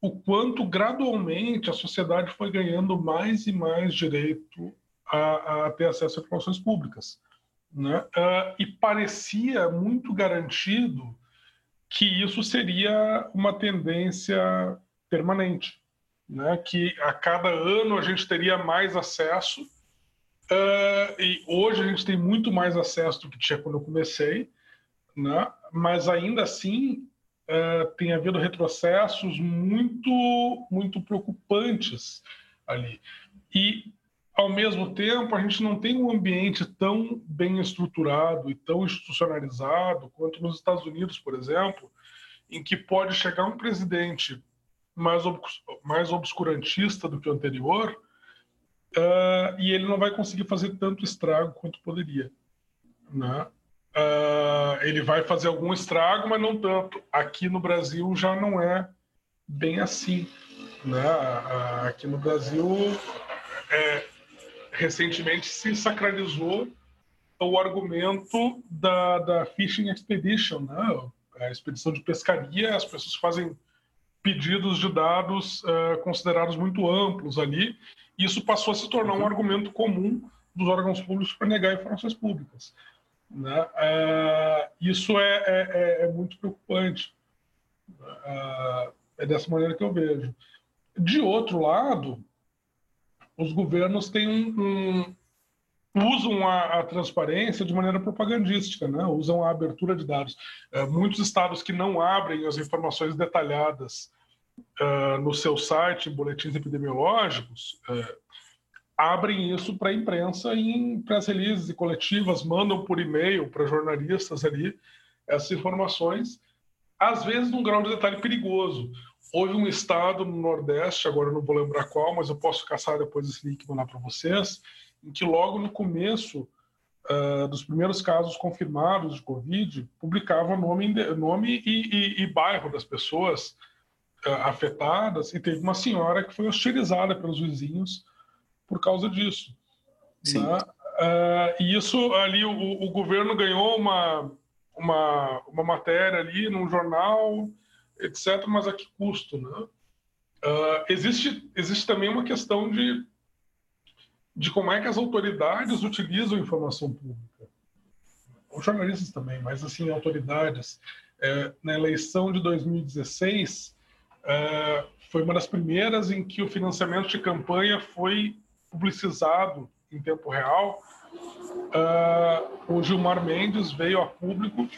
o quanto gradualmente a sociedade foi ganhando mais e mais direito a, a ter acesso a informações públicas. Né? Uh, e parecia muito garantido que isso seria uma tendência permanente, né? que a cada ano a gente teria mais acesso, uh, e hoje a gente tem muito mais acesso do que tinha quando eu comecei, né? mas ainda assim uh, tem havido retrocessos muito, muito preocupantes ali. E ao mesmo tempo, a gente não tem um ambiente tão bem estruturado e tão institucionalizado quanto nos Estados Unidos, por exemplo, em que pode chegar um presidente mais, mais obscurantista do que o anterior uh, e ele não vai conseguir fazer tanto estrago quanto poderia. Né? Uh, ele vai fazer algum estrago, mas não tanto. Aqui no Brasil já não é bem assim. Né? Uh, aqui no Brasil, é, recentemente se sacralizou o argumento da, da fishing expedition, né? a expedição de pescaria, as pessoas fazem pedidos de dados uh, considerados muito amplos ali, isso passou a se tornar um argumento comum dos órgãos públicos para negar informações públicas. Né? Uh, isso é, é, é, é, muito preocupante. Uh, é dessa maneira que eu vejo. De outro lado, os governos têm um, um usam a, a, transparência de maneira propagandística, né? usam a abertura de dados. Muitos estados que não abrem as informações detalhadas uh, no seu site, boletins epidemiológicos, uh, abrem isso para a imprensa em press releases e coletivas, mandam por e-mail para jornalistas ali essas informações, às vezes num grau de detalhe perigoso. Houve um estado no Nordeste, agora não vou lembrar qual, mas eu posso caçar depois esse link e mandar para vocês, em que logo no começo uh, dos primeiros casos confirmados de Covid, publicava nome, nome e, e, e bairro das pessoas afetadas, e teve uma senhora que foi hostilizada pelos vizinhos por causa disso. Né? Uh, e isso ali, o, o governo ganhou uma, uma, uma matéria ali num jornal etc., mas a que custo? Né? Uh, existe, existe também uma questão de, de como é que as autoridades utilizam a informação pública. Os jornalistas também, mas assim, autoridades. É, na eleição de 2016, é, foi uma das primeiras em que o financiamento de campanha foi publicizado em tempo real. Uh, o Gilmar Mendes veio a público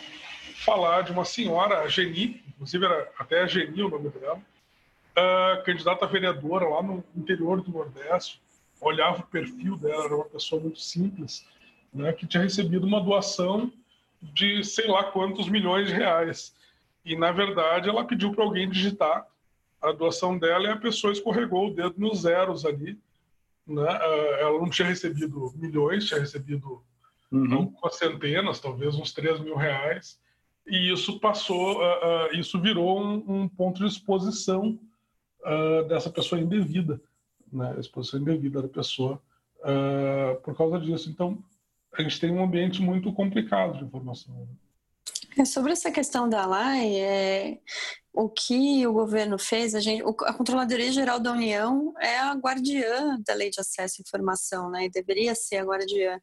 falar de uma senhora, a Geni, inclusive era até a Geni o nome dela, uh, candidata a vereadora lá no interior do Nordeste. Olhava o perfil dela, era uma pessoa muito simples, né, que tinha recebido uma doação de sei lá quantos milhões de reais. E, na verdade, ela pediu para alguém digitar a doação dela e a pessoa escorregou o dedo nos zeros ali. Né? Uh, ela não tinha recebido milhões, tinha recebido uhum. algumas centenas, talvez uns 3 mil reais e isso passou, uh, uh, isso virou um, um, ponto de exposição uh, dessa pessoa indevida, né? Exposição indevida da pessoa por causa disso. Então, a gente tem um ambiente muito complicado de informação. Né? É sobre essa questão da LAI, é, o que o governo fez, a, gente, a Controladoria Geral da União é a guardiã da Lei de Acesso à Informação, né? E deveria ser a guardiã.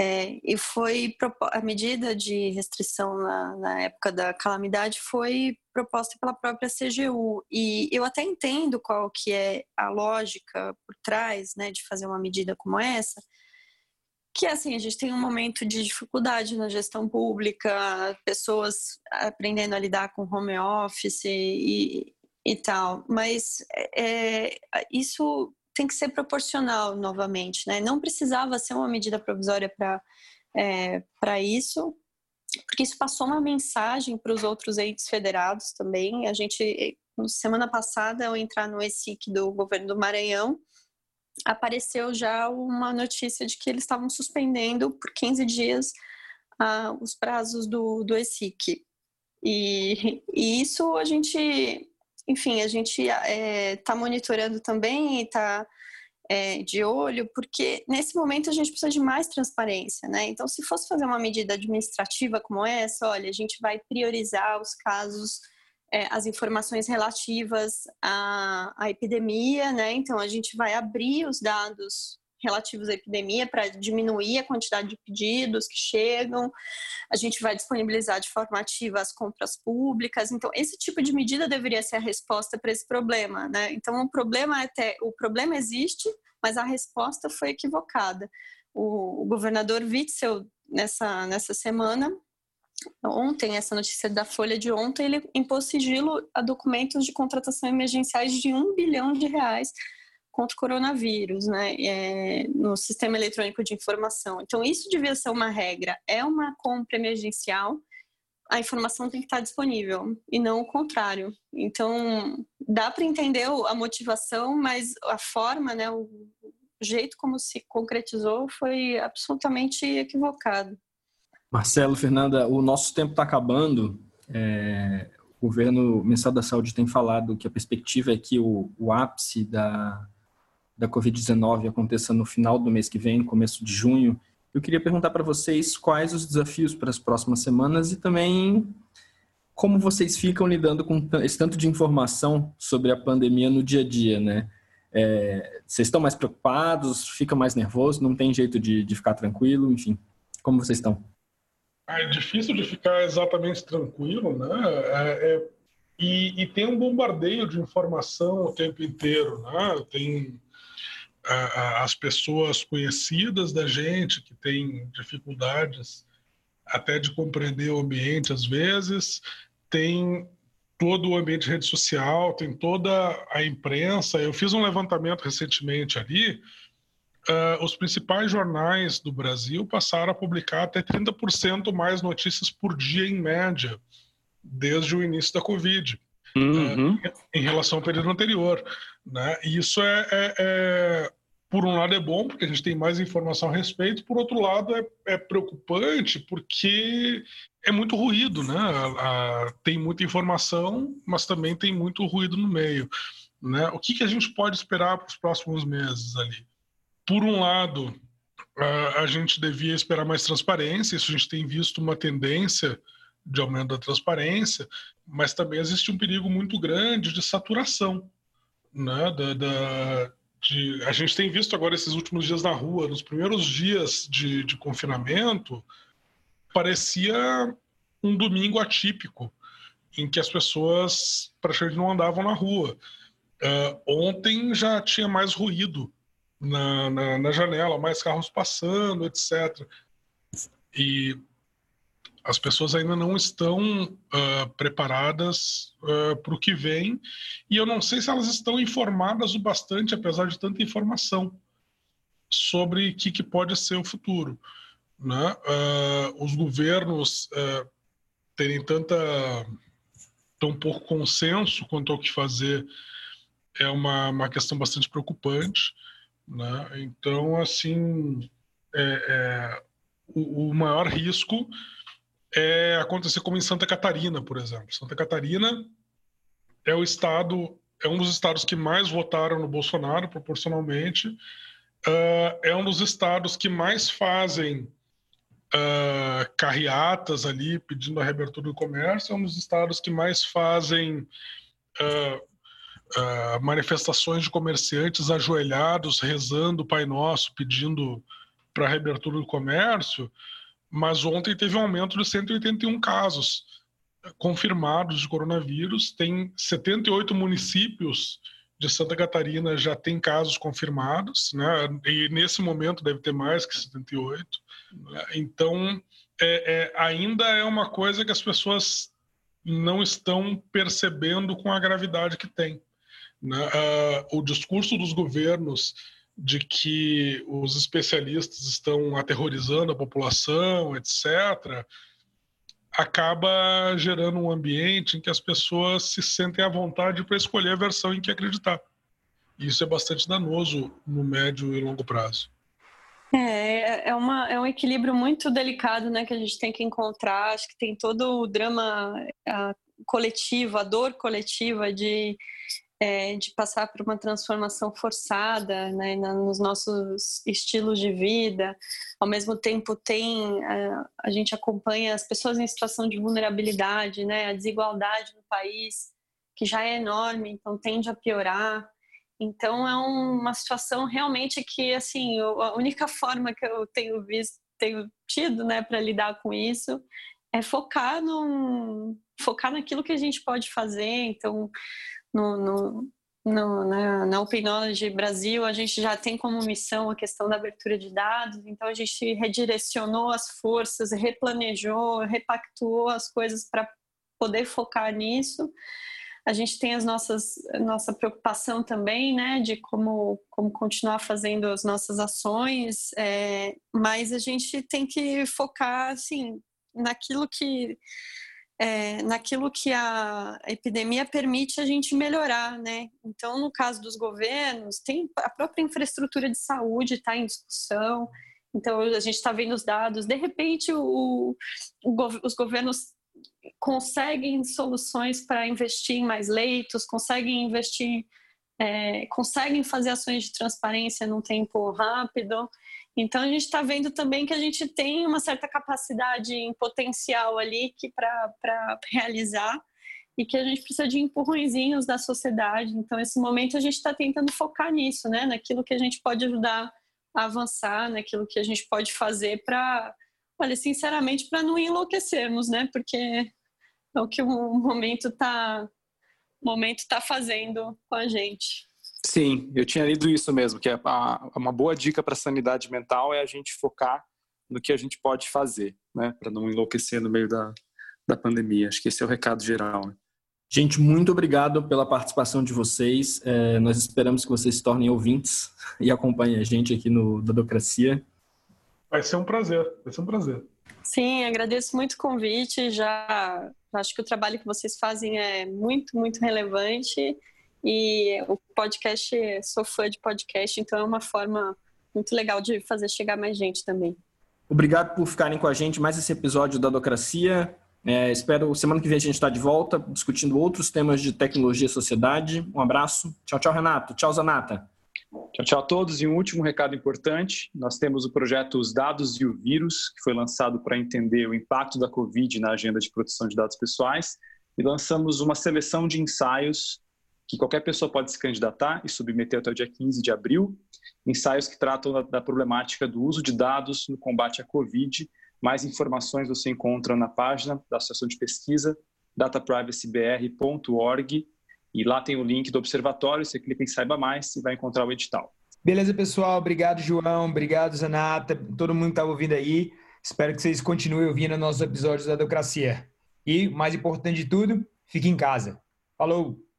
É, e foi a medida de restrição na, na, época da calamidade foi proposta pela própria CGU e eu até entendo qual que é a lógica por trás, né, de fazer uma medida como essa, que assim a gente tem um momento de dificuldade na gestão pública, pessoas aprendendo a lidar com home office e, e tal, mas é, isso tem que ser proporcional novamente, né? Não precisava ser uma medida provisória para é, para isso, porque isso passou uma mensagem para os outros entes federados também. A gente, semana passada, ao entrar no ESIC do governo do Maranhão, apareceu já uma notícia de que eles estavam suspendendo por 15 dias ah, os prazos do, do ESIC. E, e isso a gente enfim, a gente está é, tá monitorando também está é, de olho, porque nesse momento a gente precisa de mais transparência, né? Então, se fosse fazer uma medida administrativa como essa, olha, a gente vai priorizar os casos, é, as informações relativas à, à epidemia, né? Então, a gente vai abrir os dados relativos à epidemia para diminuir a quantidade de pedidos que chegam. A gente vai disponibilizar de forma ativa as compras públicas. Então, esse tipo de medida deveria ser a resposta para esse problema, né? Então, o problema é o problema existe, mas a resposta foi equivocada. O, o governador Witzel nessa nessa semana ontem, essa notícia da Folha de ontem, ele impôs sigilo a documentos de contratação emergenciais de um bilhão de reais contra o coronavírus, né, é, no sistema eletrônico de informação. Então, isso devia ser uma regra. É uma compra emergencial, a informação tem que estar disponível e não o contrário. Então, dá para entender a motivação, mas a forma, né, o jeito como se concretizou foi absolutamente equivocado. Marcelo, Fernanda, o nosso tempo está acabando. É, o governo, Ministério da Saúde tem falado que a perspectiva é que o, o ápice da, da Covid-19 aconteça no final do mês que vem, começo de junho. Eu queria perguntar para vocês quais os desafios para as próximas semanas e também como vocês ficam lidando com esse tanto de informação sobre a pandemia no dia a dia, né? É, vocês estão mais preocupados, ficam mais nervosos, não tem jeito de, de ficar tranquilo, enfim, como vocês estão? Ah, é difícil de ficar exatamente tranquilo, né? É, é, e, e, tem um bombardeio de informação o tempo inteiro, né? Tem as pessoas conhecidas da gente que têm dificuldades até de compreender o ambiente às vezes, tem todo o ambiente de rede social, tem toda a imprensa. Eu fiz um levantamento recentemente ali. Uh, os principais jornais do Brasil passaram a publicar até 30% mais notícias por dia, em média, desde o início da Covid, uhum. uh, em relação ao período anterior. Né? E isso é, é, é, por um lado é bom, porque a gente tem mais informação a respeito, por outro lado é, é preocupante, porque é muito ruído, né? A, a, tem muita informação, mas também tem muito ruído no meio. Né? O que, que a gente pode esperar para os próximos meses ali? Por um lado, a, gente devia esperar mais transparência, isso a gente tem visto uma tendência de aumento da transparência, mas também existe um perigo muito grande de saturação né, da, da, de, a gente tem visto agora esses últimos dias na rua, nos primeiros dias de, de confinamento, parecia um domingo atípico, em que as pessoas praticamente não andavam na rua. Uh, ontem já tinha mais ruído na, na, na, janela, mais carros passando, etc. E as pessoas ainda não estão uh, preparadas uh, para o que vem e eu não sei se elas estão informadas o bastante, apesar de tanta informação, sobre o que, que, pode ser o futuro. Né? Uh, os governos terem tanta tão pouco consenso quanto ao que fazer é uma, uma questão bastante preocupante. Né? Então, assim, é, é, o, o maior risco é acontecer como em Santa Catarina, por exemplo. Santa Catarina é o estado, é um dos estados que mais votaram no Bolsonaro proporcionalmente. Uh, é um dos estados que mais fazem uh, carreatas ali pedindo a reabertura do comércio. É um dos estados que mais fazem uh, manifestações de comerciantes ajoelhados rezando o Pai Nosso pedindo para a reabertura do comércio. Mas ontem teve um aumento de 181 casos confirmados de coronavírus. Tem 78 municípios de Santa Catarina já tem casos confirmados, né? E nesse momento deve ter mais que 78. Então, é, é, ainda é uma coisa que as pessoas não estão percebendo com a gravidade que tem. Né? Uh, o discurso dos governos de que os especialistas estão aterrorizando a população, etc., acaba gerando um ambiente em que as pessoas se sentem à vontade para escolher a versão em que acreditar. E isso é bastante danoso no médio e longo prazo. É, é, uma, é um equilíbrio muito delicado né, que a gente tem que encontrar. Acho que tem todo o drama a, coletivo, a dor coletiva de é, de passar por uma transformação forçada né, nos nossos estilos de vida. Ao mesmo tempo, tem a, a gente acompanha as pessoas em situação de vulnerabilidade, né, a desigualdade no país, que já é enorme, então tende a piorar. Então é uma situação realmente que assim a única forma que eu tenho visto, tenho tido, né, para lidar com isso é focar no focar naquilo que a gente pode fazer. Então no, no, no, na, na Open Knowledge Brasil, a gente já tem como missão a questão da abertura de dados, então a gente redirecionou as forças, replanejou, repactuou as coisas para poder focar nisso. A gente tem as nossas nossa preocupação também, né, de como como continuar fazendo as nossas ações, é, mas a gente tem que focar assim naquilo que é, naquilo que a epidemia permite a gente melhorar, né? Então, no caso dos governos, tem a própria infraestrutura de saúde está em discussão. Então, a gente está vendo os dados. De repente, o, o, os governos conseguem soluções para investir em mais leitos, conseguem investir, é, conseguem fazer ações de transparência num tempo rápido. Então a gente está vendo também que a gente tem uma certa capacidade em potencial ali que para realizar e que a gente precisa de empurrõezinhos da sociedade. Então esse momento a gente está tentando focar nisso, né? Naquilo que a gente pode ajudar a avançar, naquilo que a gente pode fazer para, olha, sinceramente, para não enlouquecermos, né? Porque é o que o momento está momento está fazendo com a gente. Sim, eu tinha lido isso mesmo, que é uma boa dica para a sanidade mental é a gente focar no que a gente pode fazer, né, para não enlouquecer no meio da, da pandemia. Acho que esse é o recado geral. Né? Gente, muito obrigado pela participação de vocês. É, nós esperamos que vocês se tornem ouvintes e acompanhem a gente aqui no Dadocracia. Vai ser um prazer, vai ser um prazer. Sim, agradeço muito o convite. Já acho que o trabalho que vocês fazem é muito, muito relevante e o podcast, sou fã de podcast, então é uma forma muito legal de fazer chegar mais gente também. Obrigado por ficarem com a gente mais esse episódio da Docracia. É, espero semana que vem a gente estar tá de volta discutindo outros temas de tecnologia e sociedade. Um abraço. Tchau, tchau, Renato. Tchau, Zanata. Tchau, tchau a todos. E um último recado importante: nós temos o projeto Os Dados e o Vírus, que foi lançado para entender o impacto da Covid na agenda de proteção de dados pessoais. E lançamos uma seleção de ensaios que qualquer pessoa pode se candidatar e submeter até o dia 15 de abril. Ensaios que tratam da, da problemática do uso de dados no combate à Covid. Mais informações você encontra na página da Associação de Pesquisa, dataprivacybr.org, e lá tem o link do observatório, você clica em Saiba Mais e vai encontrar o edital. Beleza, pessoal. Obrigado, João. Obrigado, Zanata. Todo mundo que está ouvindo aí. Espero que vocês continuem ouvindo nossos episódios da Democracia. E, mais importante de tudo, fique em casa. Falou!